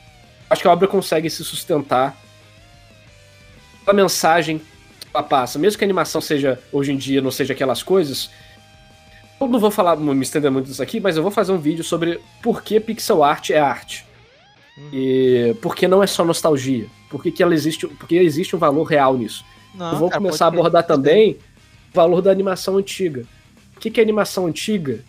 S3: acho que a obra consegue se sustentar a mensagem que ela passa, mesmo que a animação seja, hoje em dia, não seja aquelas coisas. Eu não vou falar, me estender muito nisso aqui, mas eu vou fazer um vídeo sobre por que pixel art é arte. E por que não é só nostalgia? Por que, ela existe, porque existe um valor real nisso.
S2: Não,
S3: eu vou
S2: cara,
S3: começar a abordar também o valor da animação antiga. O que, que é animação antiga?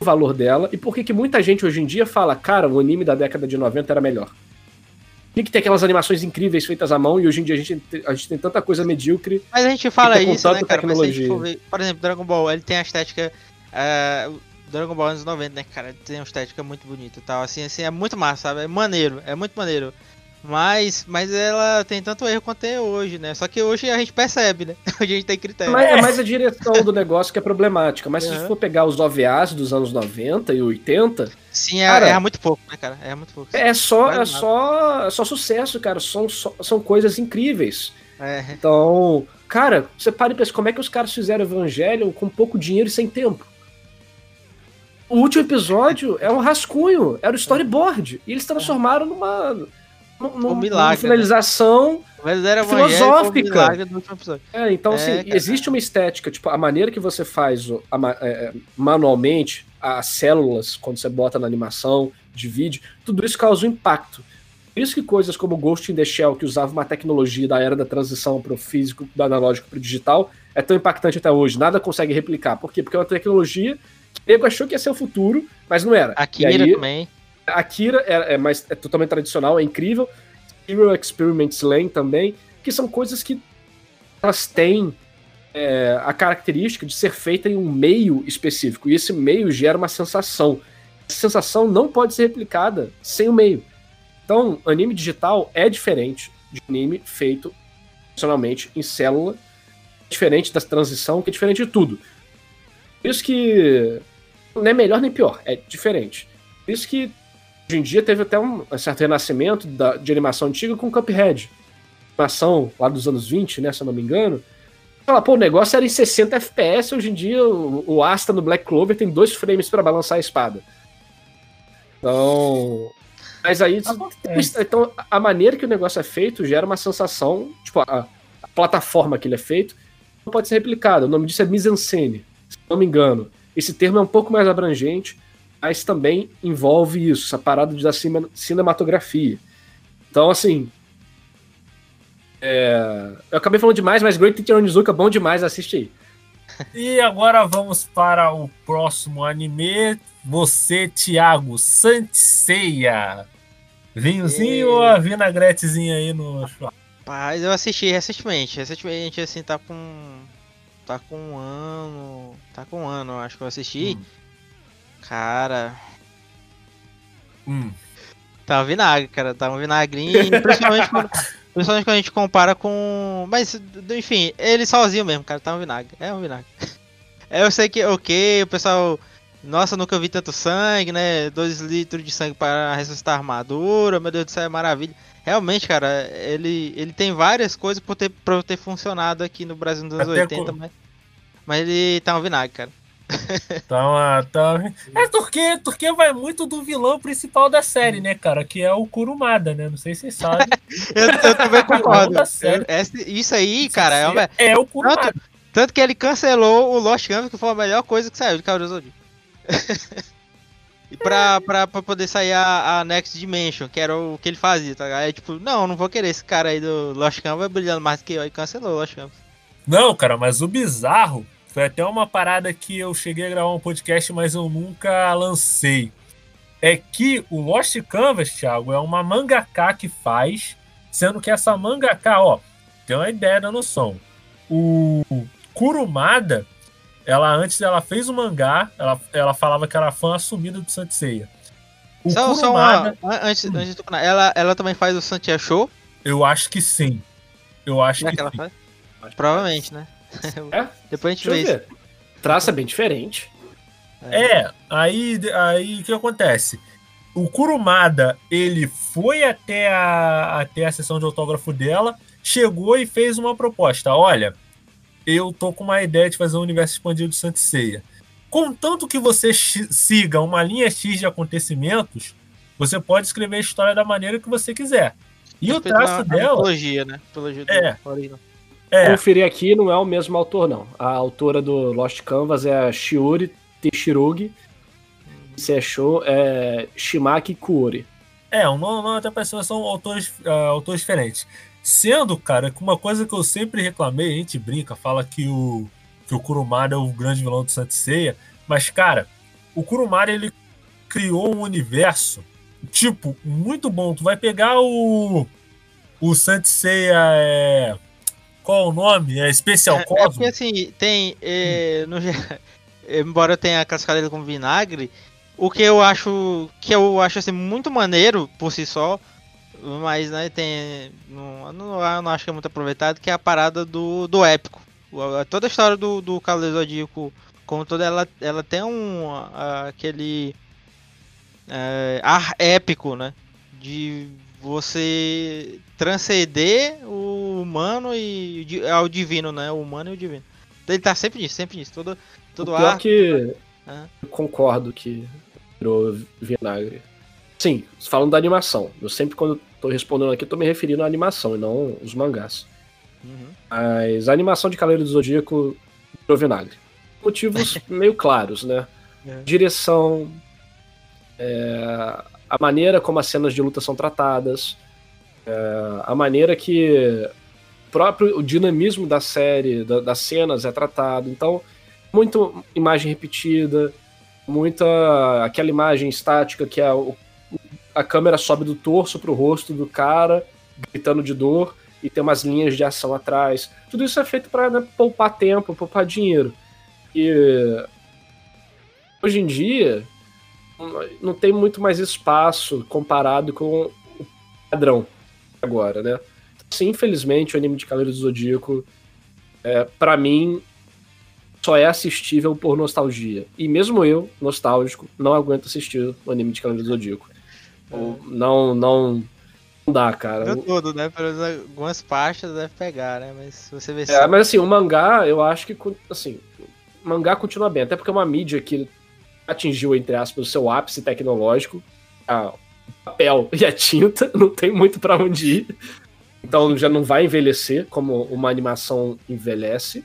S3: O valor dela e por que, que muita gente hoje em dia fala, cara, o anime da década de 90 era melhor. Por que, que tem aquelas animações incríveis feitas à mão e hoje em dia a gente, tem- a gente tem tanta coisa medíocre?
S2: Mas a gente fala isso, né,
S3: tanta
S2: cara? Mas se a gente
S3: tecnologia.
S2: for ver, por exemplo, Dragon Ball, ele tem a estética. o Dragon Ball anos 90, né, cara? Tem uma estética muito bonita e tal. Assim, assim, é muito massa, sabe? É maneiro, é muito maneiro. Mas, mas ela tem tanto erro quanto tem hoje, né? Só que hoje a gente percebe, né? Hoje a gente tem critério.
S3: Mas é mais a direção do negócio que é problemática. Mas se
S2: Uhum.
S3: você for pegar os OVAs dos anos 90 e 80,
S2: Sim, é,
S3: Cara,
S2: erra muito pouco, né, cara? Erra muito pouco.
S3: é só, é
S2: nada.
S3: só, é só sucesso, cara. São, só- são coisas incríveis.
S2: É.
S3: Então, cara, você para e pensa, como é que os caras fizeram Evangelho com pouco dinheiro e sem tempo? O último episódio é um rascunho, era o storyboard. E eles transformaram numa. num- num-
S2: Um milagre,
S3: numa finalização
S2: O verdadeiro evangelho foi o
S3: filosófica. É, então,
S2: É,
S3: assim,
S2: cara.
S3: existe uma estética, tipo, a maneira que você faz o- a é, é, manualmente, as células, quando você bota na animação, divide, tudo isso causa um impacto. Por isso que coisas como Ghost in the Shell, que usava uma tecnologia da era da transição para o físico, do analógico para o digital, é tão impactante até hoje. Nada consegue replicar. Por quê? Porque é uma tecnologia nego achou que ia ser o futuro, mas não era.
S2: Akira
S3: aí,
S2: também.
S3: Akira é, é mais, é totalmente tradicional, é incrível. Hero Experiments Lane também, que são coisas que elas têm é, a característica de ser feita em um meio específico. E esse meio gera uma sensação. Essa sensação não pode ser replicada sem o meio. Então, anime digital é diferente de anime feito tradicionalmente em célula, diferente da transição, que é diferente de tudo. Por isso que não é melhor nem pior, é diferente. Por isso que hoje em dia teve até um certo renascimento da- de animação antiga com Cuphead. Animação lá dos anos 20, né, se eu não me engano. Fala, pô, o negócio era em 60 FPS, hoje em dia o, o Asta no Black Clover tem dois frames pra balançar a espada. Então. Mas aí. Então, a maneira que o negócio é feito gera uma sensação. Tipo, a, a plataforma que ele é feito não pode ser replicada. O nome disso é mise-en-scène, se não me engano. Esse termo é um pouco mais abrangente, mas também envolve isso, essa parada da cine- cinematografia. Então, assim. é, Eu acabei falando demais, mas Great Teacher Onizuka é bom demais, assiste aí.
S1: E agora vamos para o próximo anime. Você, Thiago, Santiceia. Vinhozinho ou a vinagretezinha aí no
S2: Rapaz, eu assisti recentemente. Recentemente, assim, tá com. Tá com um ano. Tá com um ano, eu acho que eu assisti. Cara.
S1: Hum.
S2: Tá um vinagre, cara. Tá um vinagrinho. Principalmente quando, principalmente quando a gente compara com. Mas, enfim, ele sozinho mesmo, cara. Tá um vinagre. É um vinagre. Eu sei que, ok, o pessoal. Nossa, nunca vi tanto sangue, né? 2 litros de sangue para ressuscitar a armadura. Meu Deus do céu, é maravilha. Realmente, cara, ele, ele tem várias coisas por ter, pra ter funcionado aqui no Brasil nos anos
S1: Até
S2: 80,
S1: co-
S2: mas, mas ele tá um vinagre, cara.
S1: Então, ah, tá. É porque, porque vai muito do vilão principal da série, né, cara? Que é o Kurumada, né? Não sei se vocês sabem.
S2: Eu, eu também concordo. Eu- isso aí, cara, é, uma-
S1: É o Kurumada.
S2: tanto, tanto que ele cancelou o Lost Canvas, que foi a melhor coisa que saiu de Cavaleiro Zodíaco. e pra, pra, pra poder sair a, a Next Dimension, que era o que ele fazia, tá? Aí, tipo, não, não vou querer esse cara aí do Lost Canvas brilhando mais que eu. Aí cancelou o Lost Canvas.
S1: Não, cara, mas o bizarro foi até uma parada que eu cheguei a gravar um podcast, mas eu nunca lancei. É que o Lost Canvas, Thiago, é uma mangaka que faz, sendo que essa mangaka, ó, tem uma ideia da noção. O Kurumada, ela antes ela fez o mangá, ela, ela falava que era fã assumida do Saint Seiya. O
S2: Só, só
S1: Kurumada,
S2: uma, an- antes, antes de tu- ela, ela também faz o Santia Show?
S1: eu acho que sim. Eu acho
S2: Será
S1: que,
S2: que ela
S1: sim.
S2: faz? Provavelmente, né?
S3: É?
S2: Depois a gente
S3: Deixa
S2: vê isso.
S3: Traça bem diferente.
S1: É, aí, aí o que acontece? O Kurumada, ele foi até a, até a sessão de autógrafo dela, chegou e fez uma proposta. Olha, eu tô com uma ideia de fazer um universo expandido de Santa Ceia. Contanto que você siga uma linha X de acontecimentos, você pode escrever a história da maneira que você quiser. E o traço dela.
S2: mitologia, né? Mitologia do
S1: É.
S2: original.
S1: É,
S3: Conferir aqui, não é o mesmo autor, não. A autora do Lost Canvas é a Shiori Teshirogi. Se achou é Shimaki Kuori.
S1: É, o nome nome até parece são autores, ah, autores diferentes. Sendo, cara, que uma coisa que eu sempre reclamei, a gente brinca, fala que o, que o Kurumada é o grande vilão do Saint Seiya, mas, cara, o Kurumada, ele criou um universo, tipo, muito bom. Tu vai pegar o, o Saint Seiya, é, qual o nome? É Special
S2: É, é
S1: Cosmos?
S2: porque assim, tem. é, no ge- embora eu tenha cascado ele com vinagre, o que eu acho. Que eu acho assim, muito maneiro por si só. Mas né, tem. Não, não, eu não acho que é muito aproveitado, que é a parada do, do épico. Toda a história do, do Cavaleiro Zodíaco, como toda, ela, ela tem um. aquele. é, ar épico, né? De você transcender o humano e ao divino, né? O humano e o divino. Ele tá sempre nisso, sempre nisso. Todo, todo
S3: O pior
S2: ar.
S3: que
S2: Ah.
S3: eu concordo que virou vinagre. Sim, falando da animação. Eu sempre, quando tô respondendo aqui, tô me referindo à animação e não os mangás.
S2: Uhum.
S3: Mas a animação de Cavaleiro do Zodíaco virou vinagre. Motivos meio claros, né?
S2: É.
S3: Direção, é, a maneira como as cenas de luta são tratadas, é, a maneira que o próprio o dinamismo da série, da- das cenas é tratado. Então, muito imagem repetida, muita aquela imagem estática que é o- a câmera sobe do torso pro rosto do cara, gritando de dor, e tem umas linhas de ação atrás. Tudo isso é feito para poupar tempo, poupar dinheiro. E hoje em dia não tem muito mais espaço comparado com o padrão agora, né? Assim, infelizmente, o anime de Cavaleiro do Zodíaco, é, para mim, só é assistível por nostalgia. E mesmo eu, nostálgico, não aguento assistir o anime de Cavaleiro do Zodíaco. Ou Não, não, não dá, cara.
S2: Não todo, né? Pelo menos algumas partes deve pegar, né? Mas se você vê
S3: É, mas assim, o mangá, eu acho que, assim, o mangá continua bem, até porque é uma mídia que atingiu, entre aspas, o seu ápice tecnológico. O papel e a tinta, não tem muito pra onde ir. Então já não vai envelhecer como uma animação envelhece.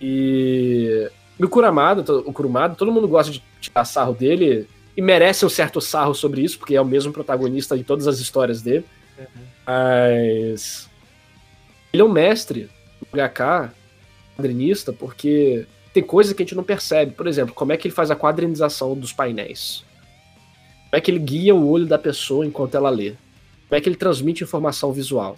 S3: E o Kuramada, o Kurumada, todo mundo gosta de tirar sarro dele e merece um certo sarro sobre isso, porque é o mesmo protagonista de todas as histórias dele. Mas ele é um mestre no HK, quadrinista, porque tem coisa que a gente não percebe. Por exemplo, como é que ele faz a quadrinização dos painéis? Como é que ele guia o olho da pessoa enquanto ela lê? Como é que ele transmite informação visual?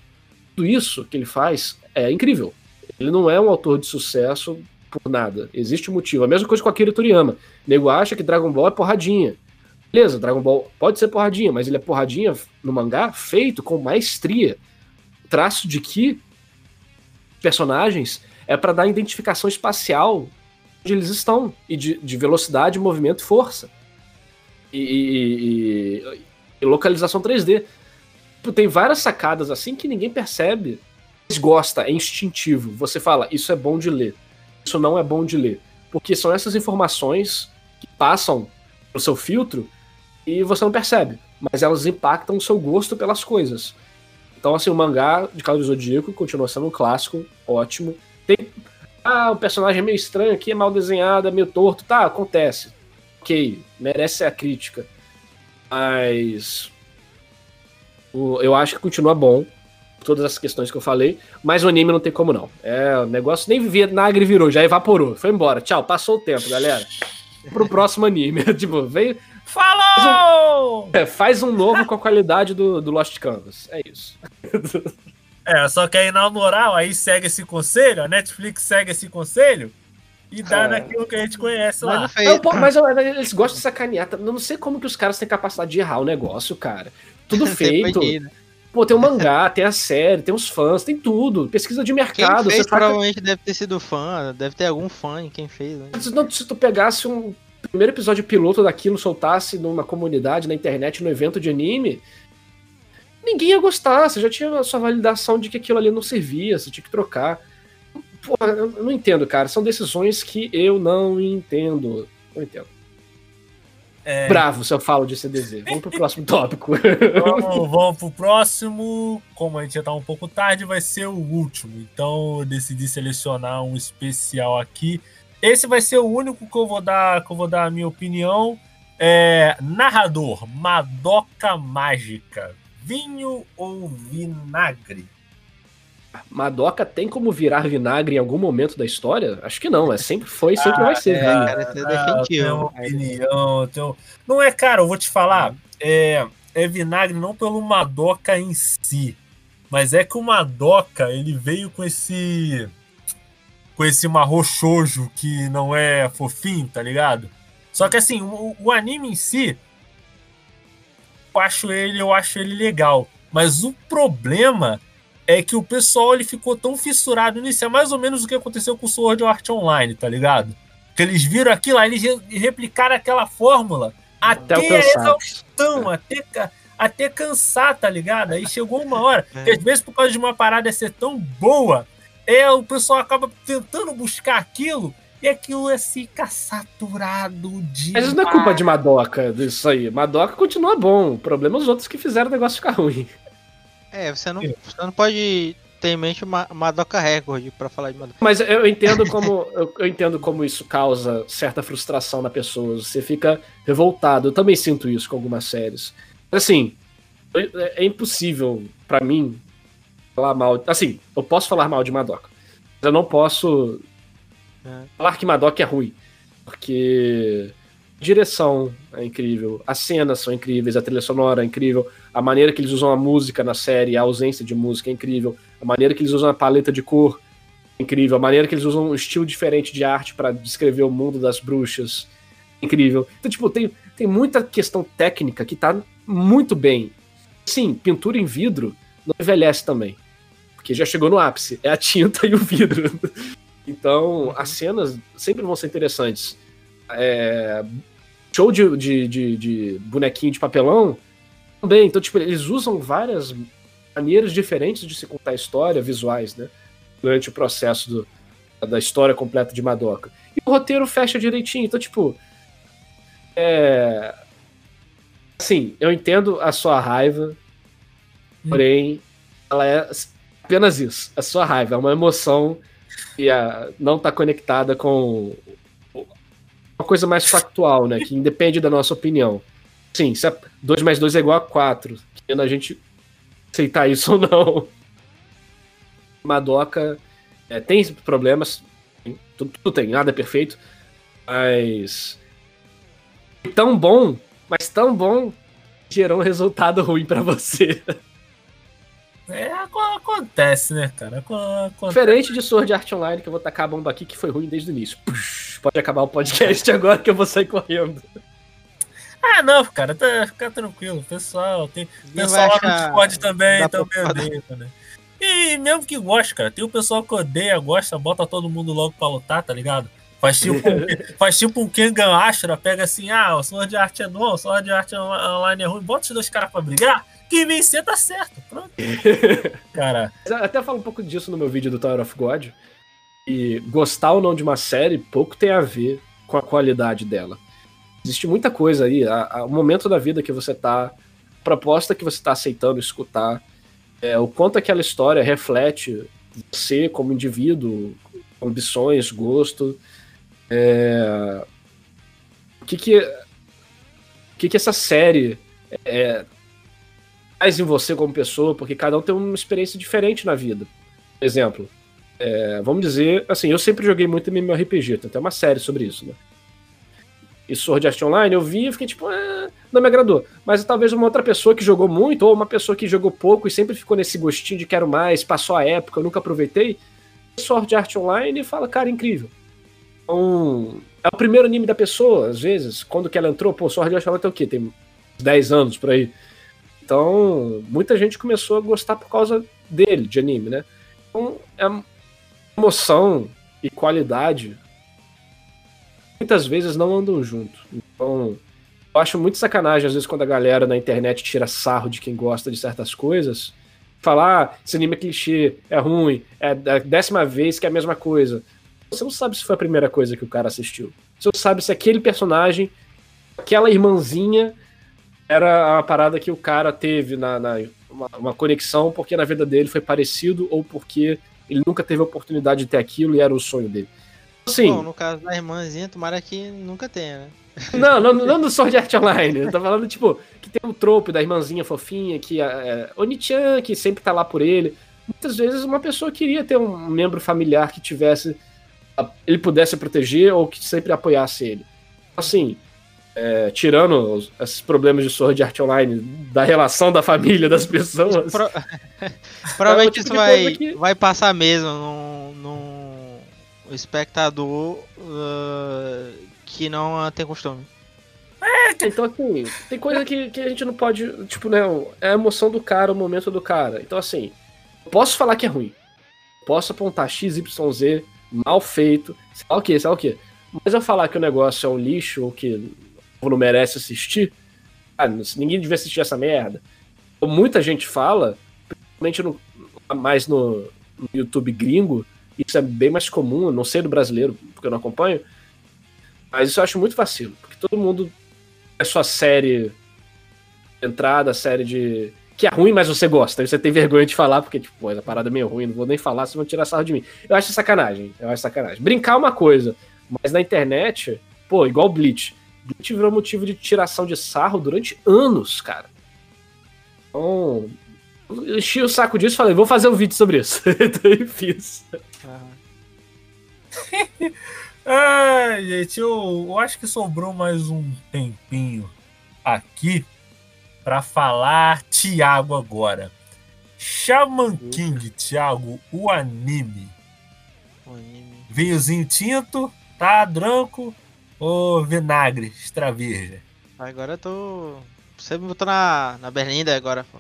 S3: Tudo isso que ele faz é incrível. Ele não é um autor de sucesso por nada. Existe um motivo. A mesma coisa com Akira Toriyama. O nego acha que Dragon Ball é porradinha. Beleza, Dragon Ball pode ser porradinha, mas ele é porradinha no mangá feito com maestria. Traço de que personagens é para dar identificação espacial onde eles estão e de, de velocidade, movimento e força. E, e- e- localização 3D. Tipo, Tem várias sacadas assim que ninguém percebe. Mas gosta, é instintivo. Você fala, isso é bom de ler. Isso não é bom de ler. Porque são essas informações que passam no seu filtro e você não percebe. Mas elas impactam o seu gosto pelas coisas. Então, assim, o mangá de Cavaleiro Zodíaco continua sendo um clássico, ótimo. Tem. Ah, o personagem é meio estranho aqui, é mal desenhado, é meio torto. Tá, acontece. Ok, merece a crítica. Mas. eu acho que continua bom. Todas as questões que eu falei. Mas o anime não tem como não. É, o negócio nem vinagre virou, já evaporou. Foi embora. Tchau, passou o tempo, galera. Pro próximo anime. tipo, veio.
S1: Falou!
S3: É, faz um novo com a qualidade do, do Lost Canvas. É isso.
S1: É, só que aí na moral, aí segue esse conselho, a Netflix segue esse conselho, e dá
S3: É.
S1: naquilo que a gente conhece
S2: Mas
S1: lá.
S2: fez.
S3: Não, mas eles gostam de sacanear. Eu não sei como que os caras têm capacidade de errar o negócio, cara. Tudo feito.
S2: né?
S3: Pô, tem o mangá, tem a série, tem os fãs, tem tudo. Pesquisa de
S2: Quem
S3: mercado.
S2: fez
S3: você faz-
S2: provavelmente deve ter sido fã, deve ter algum fã em quem fez. Né?
S3: Se, não, se tu pegasse um primeiro episódio piloto daquilo, soltasse numa comunidade, na internet, no evento de anime, ninguém ia gostar. Você já tinha a sua validação de que aquilo ali não servia, você tinha que trocar. Pô, eu não entendo, cara. São decisões que eu não entendo. Não entendo.
S1: É,
S3: Bravo se eu falo de CDZ. Vamos pro próximo tópico.
S1: vamos, vamos pro próximo. Como a gente já tá um pouco tarde, vai ser o último. Então eu decidi selecionar um especial aqui. Esse vai ser o único que eu vou dar, que eu vou dar a minha opinião. É, narrador, Madoka Mágica. Vinho ou vinagre?
S3: Madoka tem como virar vinagre em algum momento da história? Acho que não, é sempre foi e sempre vai ser.
S1: é.
S2: Cara, é
S1: Ah, eu opinião, eu tenho- Não é, cara, eu vou te falar. É, é vinagre não pelo Madoka em si, mas é que o Madoka ele veio com esse com esse marrochojo que não é fofinho, tá ligado? Só que assim, o, o anime em si, eu acho ele, eu acho ele legal, mas o problema é que o pessoal ele ficou tão fissurado nisso, é mais ou menos o que aconteceu com o Sword Art Online, tá ligado? Que eles viram aquilo, aí eles re- replicaram aquela fórmula até,
S3: Até
S1: a exaustão, até, até cansar, tá ligado? Aí chegou uma hora,
S2: É.
S1: que às vezes por causa de uma parada ser tão boa, é, o pessoal acaba tentando buscar aquilo e aquilo é fica saturado de.
S3: Mas isso não é culpa de Madoka, disso aí. Madoka continua bom. O problema é os outros que fizeram o negócio ficar ruim.
S2: É, você não, você não pode ter em mente uma Madoka Record pra falar de Madoka.
S3: Mas eu entendo como eu, eu entendo como isso causa certa frustração na pessoa. Você fica revoltado. Eu também sinto isso com algumas séries. Assim, é, é impossível pra mim falar mal. Assim, eu posso falar mal de Madoka. Mas eu não posso
S2: É.
S3: falar que Madoka é ruim. Porque direção é incrível, as cenas são incríveis, a trilha sonora é incrível, a maneira que eles usam a música na série, a ausência de música é incrível, a maneira que eles usam a paleta de cor é incrível, a maneira que eles usam um estilo diferente de arte para descrever o mundo das bruxas é incrível. Então, tipo, tem, tem muita questão técnica que tá muito bem. Sim, pintura em vidro não envelhece também. Porque já chegou no ápice. É a tinta e o vidro. Então, as cenas sempre vão ser interessantes. É, show de, de, de, de bonequinho de papelão também. Então, tipo, eles usam várias maneiras diferentes de se contar a história, visuais, né? Durante o processo do- da história completa de Madoka. E o roteiro fecha direitinho. Então, tipo. É. Assim, eu entendo a sua raiva, porém, ela é apenas isso. A sua raiva é uma emoção e a, não tá conectada com uma coisa mais factual, né? Que independe da nossa opinião. Sim, se 2 mais 2 é igual a 4, querendo a gente aceitar isso ou não. Madoka é, tem problemas, tudo, tudo tem, nada é perfeito, mas tão bom, mas tão bom, gerou um resultado ruim pra você.
S1: É, aco- acontece, né, cara? Aco- Acontece.
S3: Diferente de Sword Art Online, que eu vou tacar a bomba aqui, que foi ruim desde o início. Puxa, pode acabar o podcast agora que eu vou sair correndo.
S1: Ah, não, cara, tá, fica tranquilo. Pessoal, tem
S2: Ninguém
S1: pessoal lá no Discord também, também
S2: falar.
S1: odeia, né? E mesmo que gosta, cara, tem o pessoal que odeia, gosta, bota todo mundo logo pra lutar, tá ligado? Faz tipo, um- faz tipo um Kengan Ashura, pega assim, ah, o Sword de Arte é bom, o Sword de Arte Online é ruim, bota os dois caras pra brigar, que vencer tá certo, pronto. Cara,
S3: até falo um pouco disso no meu vídeo do Tower of God. E gostar ou não de uma série pouco tem a ver com a qualidade dela. Existe muita coisa aí, a- a- o momento da vida que você tá, a proposta que você tá aceitando escutar, é, o quanto aquela história reflete você como indivíduo, ambições, gosto. é, o que que, o que que essa série é, faz em você como pessoa, porque cada um tem uma experiência diferente na vida. Exemplo, é, vamos dizer, assim, eu sempre joguei muito MMORPG, tem até uma série sobre isso, né? E Sword Art Online, eu vi e fiquei tipo, ah, não me agradou. Mas talvez uma outra pessoa que jogou muito, ou uma pessoa que jogou pouco e sempre ficou nesse gostinho de quero mais, passou a época, eu nunca aproveitei, Sword Art Online e fala, cara, incrível. Então, é o primeiro anime da pessoa, às vezes. Quando que ela entrou, pô, Sword Art Online tem o quê? Tem 10 anos por aí. Então, muita gente começou a gostar por causa dele, de anime, né? Então, é emoção e qualidade muitas vezes não andam junto. Então, eu acho muito sacanagem, às vezes, quando a galera na internet tira sarro de quem gosta de certas coisas. Falar, ah, esse anime é clichê, é ruim, é a décima vez que é a mesma coisa. Você não sabe se foi a primeira coisa que o cara assistiu. Você não sabe se aquele personagem, aquela irmãzinha, era a parada que o cara teve na, na uma, uma, conexão porque na vida dele foi parecido ou porque ele nunca teve a oportunidade de ter aquilo e era o sonho dele.
S2: Assim, Bom, no caso da irmãzinha, tomara que nunca tenha, né?
S3: Não, não, não do Sword Art Online. Eu tô falando, tipo, que tem o trope da irmãzinha fofinha, que é, Onichan, que sempre tá lá por ele. Muitas vezes uma pessoa queria ter um membro familiar que tivesse. ele pudesse proteger ou que sempre apoiasse ele. Assim, é, tirando os, esses problemas de Sword Art Online, da relação da família das pessoas. Pro...
S2: Provavelmente é tipo isso vai, que... vai passar mesmo num, num espectador uh, que não tem costume.
S3: É, então assim, tem coisa que, que a gente não pode. Tipo, né? É a emoção do cara, o momento do cara. Então, assim, posso falar que é ruim. Posso apontar XYZ, mal feito, sei lá o que, sei lá o que. Mas eu falar que o negócio é um lixo ou que não merece assistir, ninguém devia assistir essa merda. Muita gente fala, principalmente no, mais no, no, YouTube gringo, isso é bem mais comum, não sei do brasileiro, porque eu não acompanho, mas isso eu acho muito vacilo, porque todo mundo é sua série de entrada, série de. que é ruim, mas você gosta. Aí você tem vergonha de falar, porque, tipo, pô, a parada é meio ruim, não vou nem falar, vocês vão tirar sarro de mim. Eu acho sacanagem, eu acho sacanagem. Brincar é uma coisa, mas na internet, pô, igual Bleach. Bleach virou motivo de tiração de sarro durante anos, cara. Então, eu enchi o saco disso e falei, vou fazer um vídeo sobre isso. então eu fiz.
S1: Ai, gente, eu, eu, acho que sobrou mais um tempinho aqui para falar Thiago agora. Shaman King, Thiago, o anime. O anime. Vinhozinho tinto, tá? Branco, Ô, vinagre, extra virgem.
S2: Agora eu tô. Você me botou na, na berlinda agora, pô.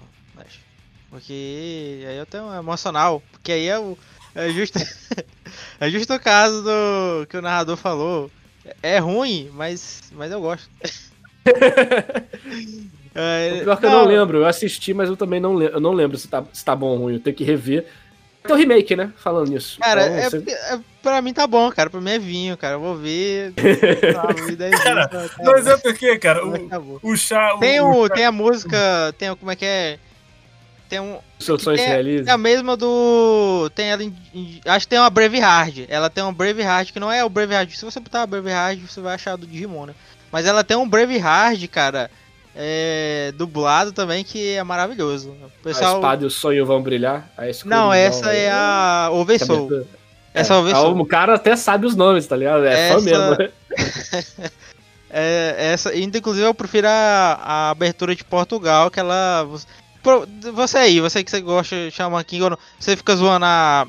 S2: Porque aí eu tenho um emocional. Porque aí é o. É justo. é justo o caso do que o narrador falou. É ruim, mas, mas eu gosto.
S3: é, pior que não. eu não lembro, eu assisti, mas eu também não lembro, eu não lembro se tá, se tá bom ou ruim, eu tenho que rever. Tem o remake, né? Falando nisso.
S2: Cara, então, é, você... é, pra mim tá bom, cara. Pra mim é vinho, cara. Eu vou ver.
S1: cara, mas é porque, cara, o, tá o chá.
S2: Tem, o, o, tem a música. Tem como é que é? Tem um.
S3: Seus sonhos se realizam.
S2: É a mesma do. Tem ela. Em, acho que tem uma Brave Hard. Ela tem um Brave Hard que não é o Brave Hard. Se você botar a Brave Hard, você vai achar do Digimon, né? Mas ela tem um Brave Hard, cara é, dublado também, que é maravilhoso.
S3: O pessoal... A espada e o sonho vão brilhar?
S2: Não, essa é a Oversoul.
S3: É, essa é, Oversoul. O cara até sabe os nomes, tá ligado? É essa... fã mesmo. Né?
S2: é, essa, inclusive eu prefiro a, a, abertura de Portugal, que ela... Você aí, você que você gosta de chamar King, você fica zoando a,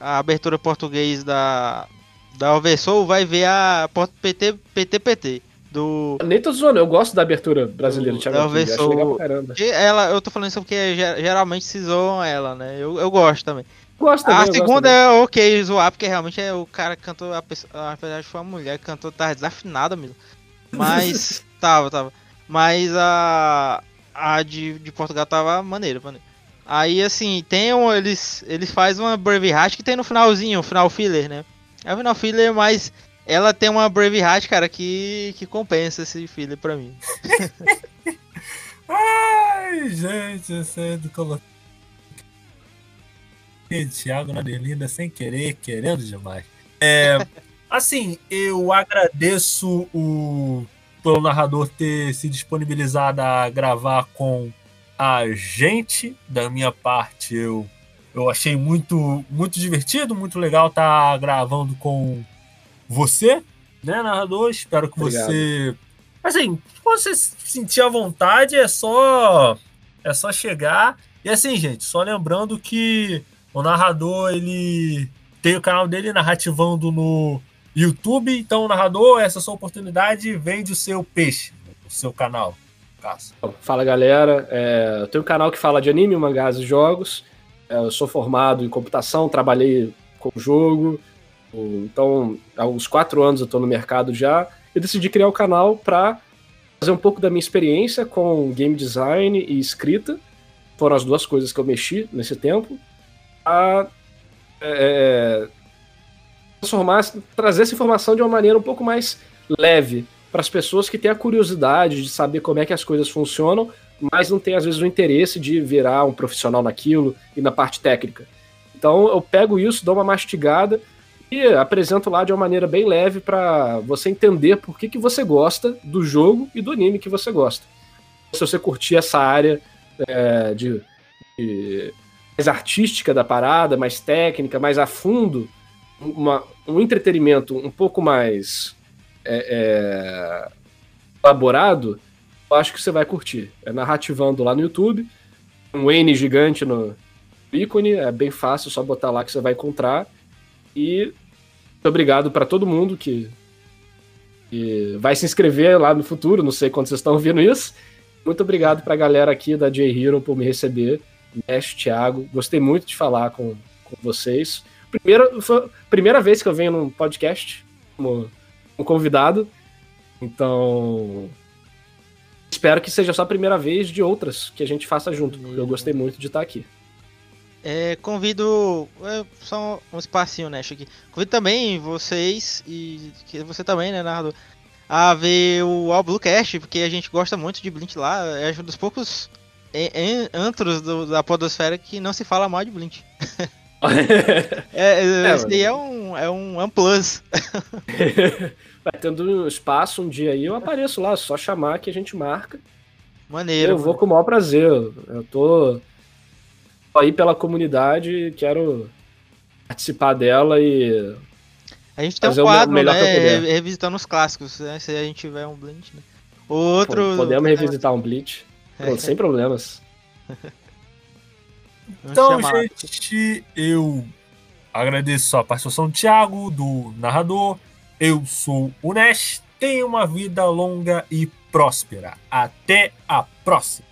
S2: a abertura português da, da Oversoul, vai ver a PT, PT do.
S3: Nem tô zoando, eu gosto da abertura brasileira do Thiago King, legal pra caramba.
S2: Ela, eu tô falando isso porque geralmente se zoam ela, né? Eu, eu gosto também.
S3: Gosto também,
S2: a segunda é ok zoar, porque realmente é o cara que cantou, a pessoa, apesar de foi uma mulher que cantou, tava desafinada mesmo. Mas. tava, tava. Mas a. A de, de Portugal tava maneira, maneira. Aí assim, tem um. Eles, eles fazem uma Brave Heart que tem no finalzinho, o final filler, né? É o final filler, mas ela tem uma Braveheart, cara, que, que compensa esse filho pra mim.
S1: Ai, gente, eu sei do colocar. Thiago na Berlinda sem querer, querendo demais. É, assim, eu agradeço o pelo narrador ter se disponibilizado a gravar com a gente. Da minha parte, eu, eu achei muito, muito divertido, muito legal estar tá gravando com você, né, narrador? Espero que Obrigado. você. Assim, se você sentir a vontade, é só. É só chegar. E assim, gente, só lembrando que o narrador, ele tem o canal dele narrativando no YouTube. Então, narrador, essa é a sua oportunidade. Vende o seu peixe, o seu canal. Caso.
S3: Fala galera, é, eu tenho um canal que fala de anime, mangás e jogos. É, eu sou formado em computação, trabalhei com jogo. Então, há uns quatro anos eu estou no mercado já. Eu decidi criar o canal para fazer um pouco da minha experiência com game design e escrita. Foram as duas coisas que eu mexi nesse tempo. A é, transformar, trazer essa informação de uma maneira um pouco mais leve para as pessoas que têm a curiosidade de saber como é que as coisas funcionam, mas não tem às vezes o interesse de virar um profissional naquilo e na parte técnica. Então eu pego isso, dou uma mastigada e apresento lá de uma maneira bem leve para você entender por que, que você gosta do jogo e do anime que você gosta. Se você curtir essa área é, de, de mais artística da parada, mais técnica, mais a fundo, uma, um entretenimento um pouco mais é, é, elaborado, eu acho que você vai curtir. É narrativando lá no YouTube, um N gigante no ícone, é bem fácil, só botar lá que você vai encontrar. E muito obrigado para todo mundo que, que vai se inscrever lá no futuro, não sei quando vocês estão ouvindo isso. Muito obrigado para a galera aqui da J-Hero por me receber. Mestre Thiago, gostei muito de falar com, com vocês. Primeira, foi primeira vez que eu venho num podcast como, como convidado. Então, espero que seja só a primeira vez de outras que a gente faça junto, eu gostei muito de estar aqui.
S2: É, convido. É, só um espacinho, né, aqui. Convido também vocês e você também, né, Nardo, a ver o All Bluecast, porque a gente gosta muito de Blint lá. É um dos poucos antros do, da podosfera que não se fala mal de Blint. é, é, esse daí é um, é um plus.
S3: Vai tendo espaço um dia aí, eu apareço lá, só chamar que a gente marca.
S2: Maneiro.
S3: Eu vou com o maior prazer. Eu tô aí pela comunidade, quero participar dela e.
S2: A gente tem um quadro, né? Revisitando os clássicos, né? Se a gente tiver um Blint, né? Outro.
S3: Podemos revisitar um Bleach. Pô, sem problemas.
S1: então, gente, eu agradeço a participação do Thiago, do narrador. Eu sou o Nash. Tenha uma vida longa e próspera. Até a próxima.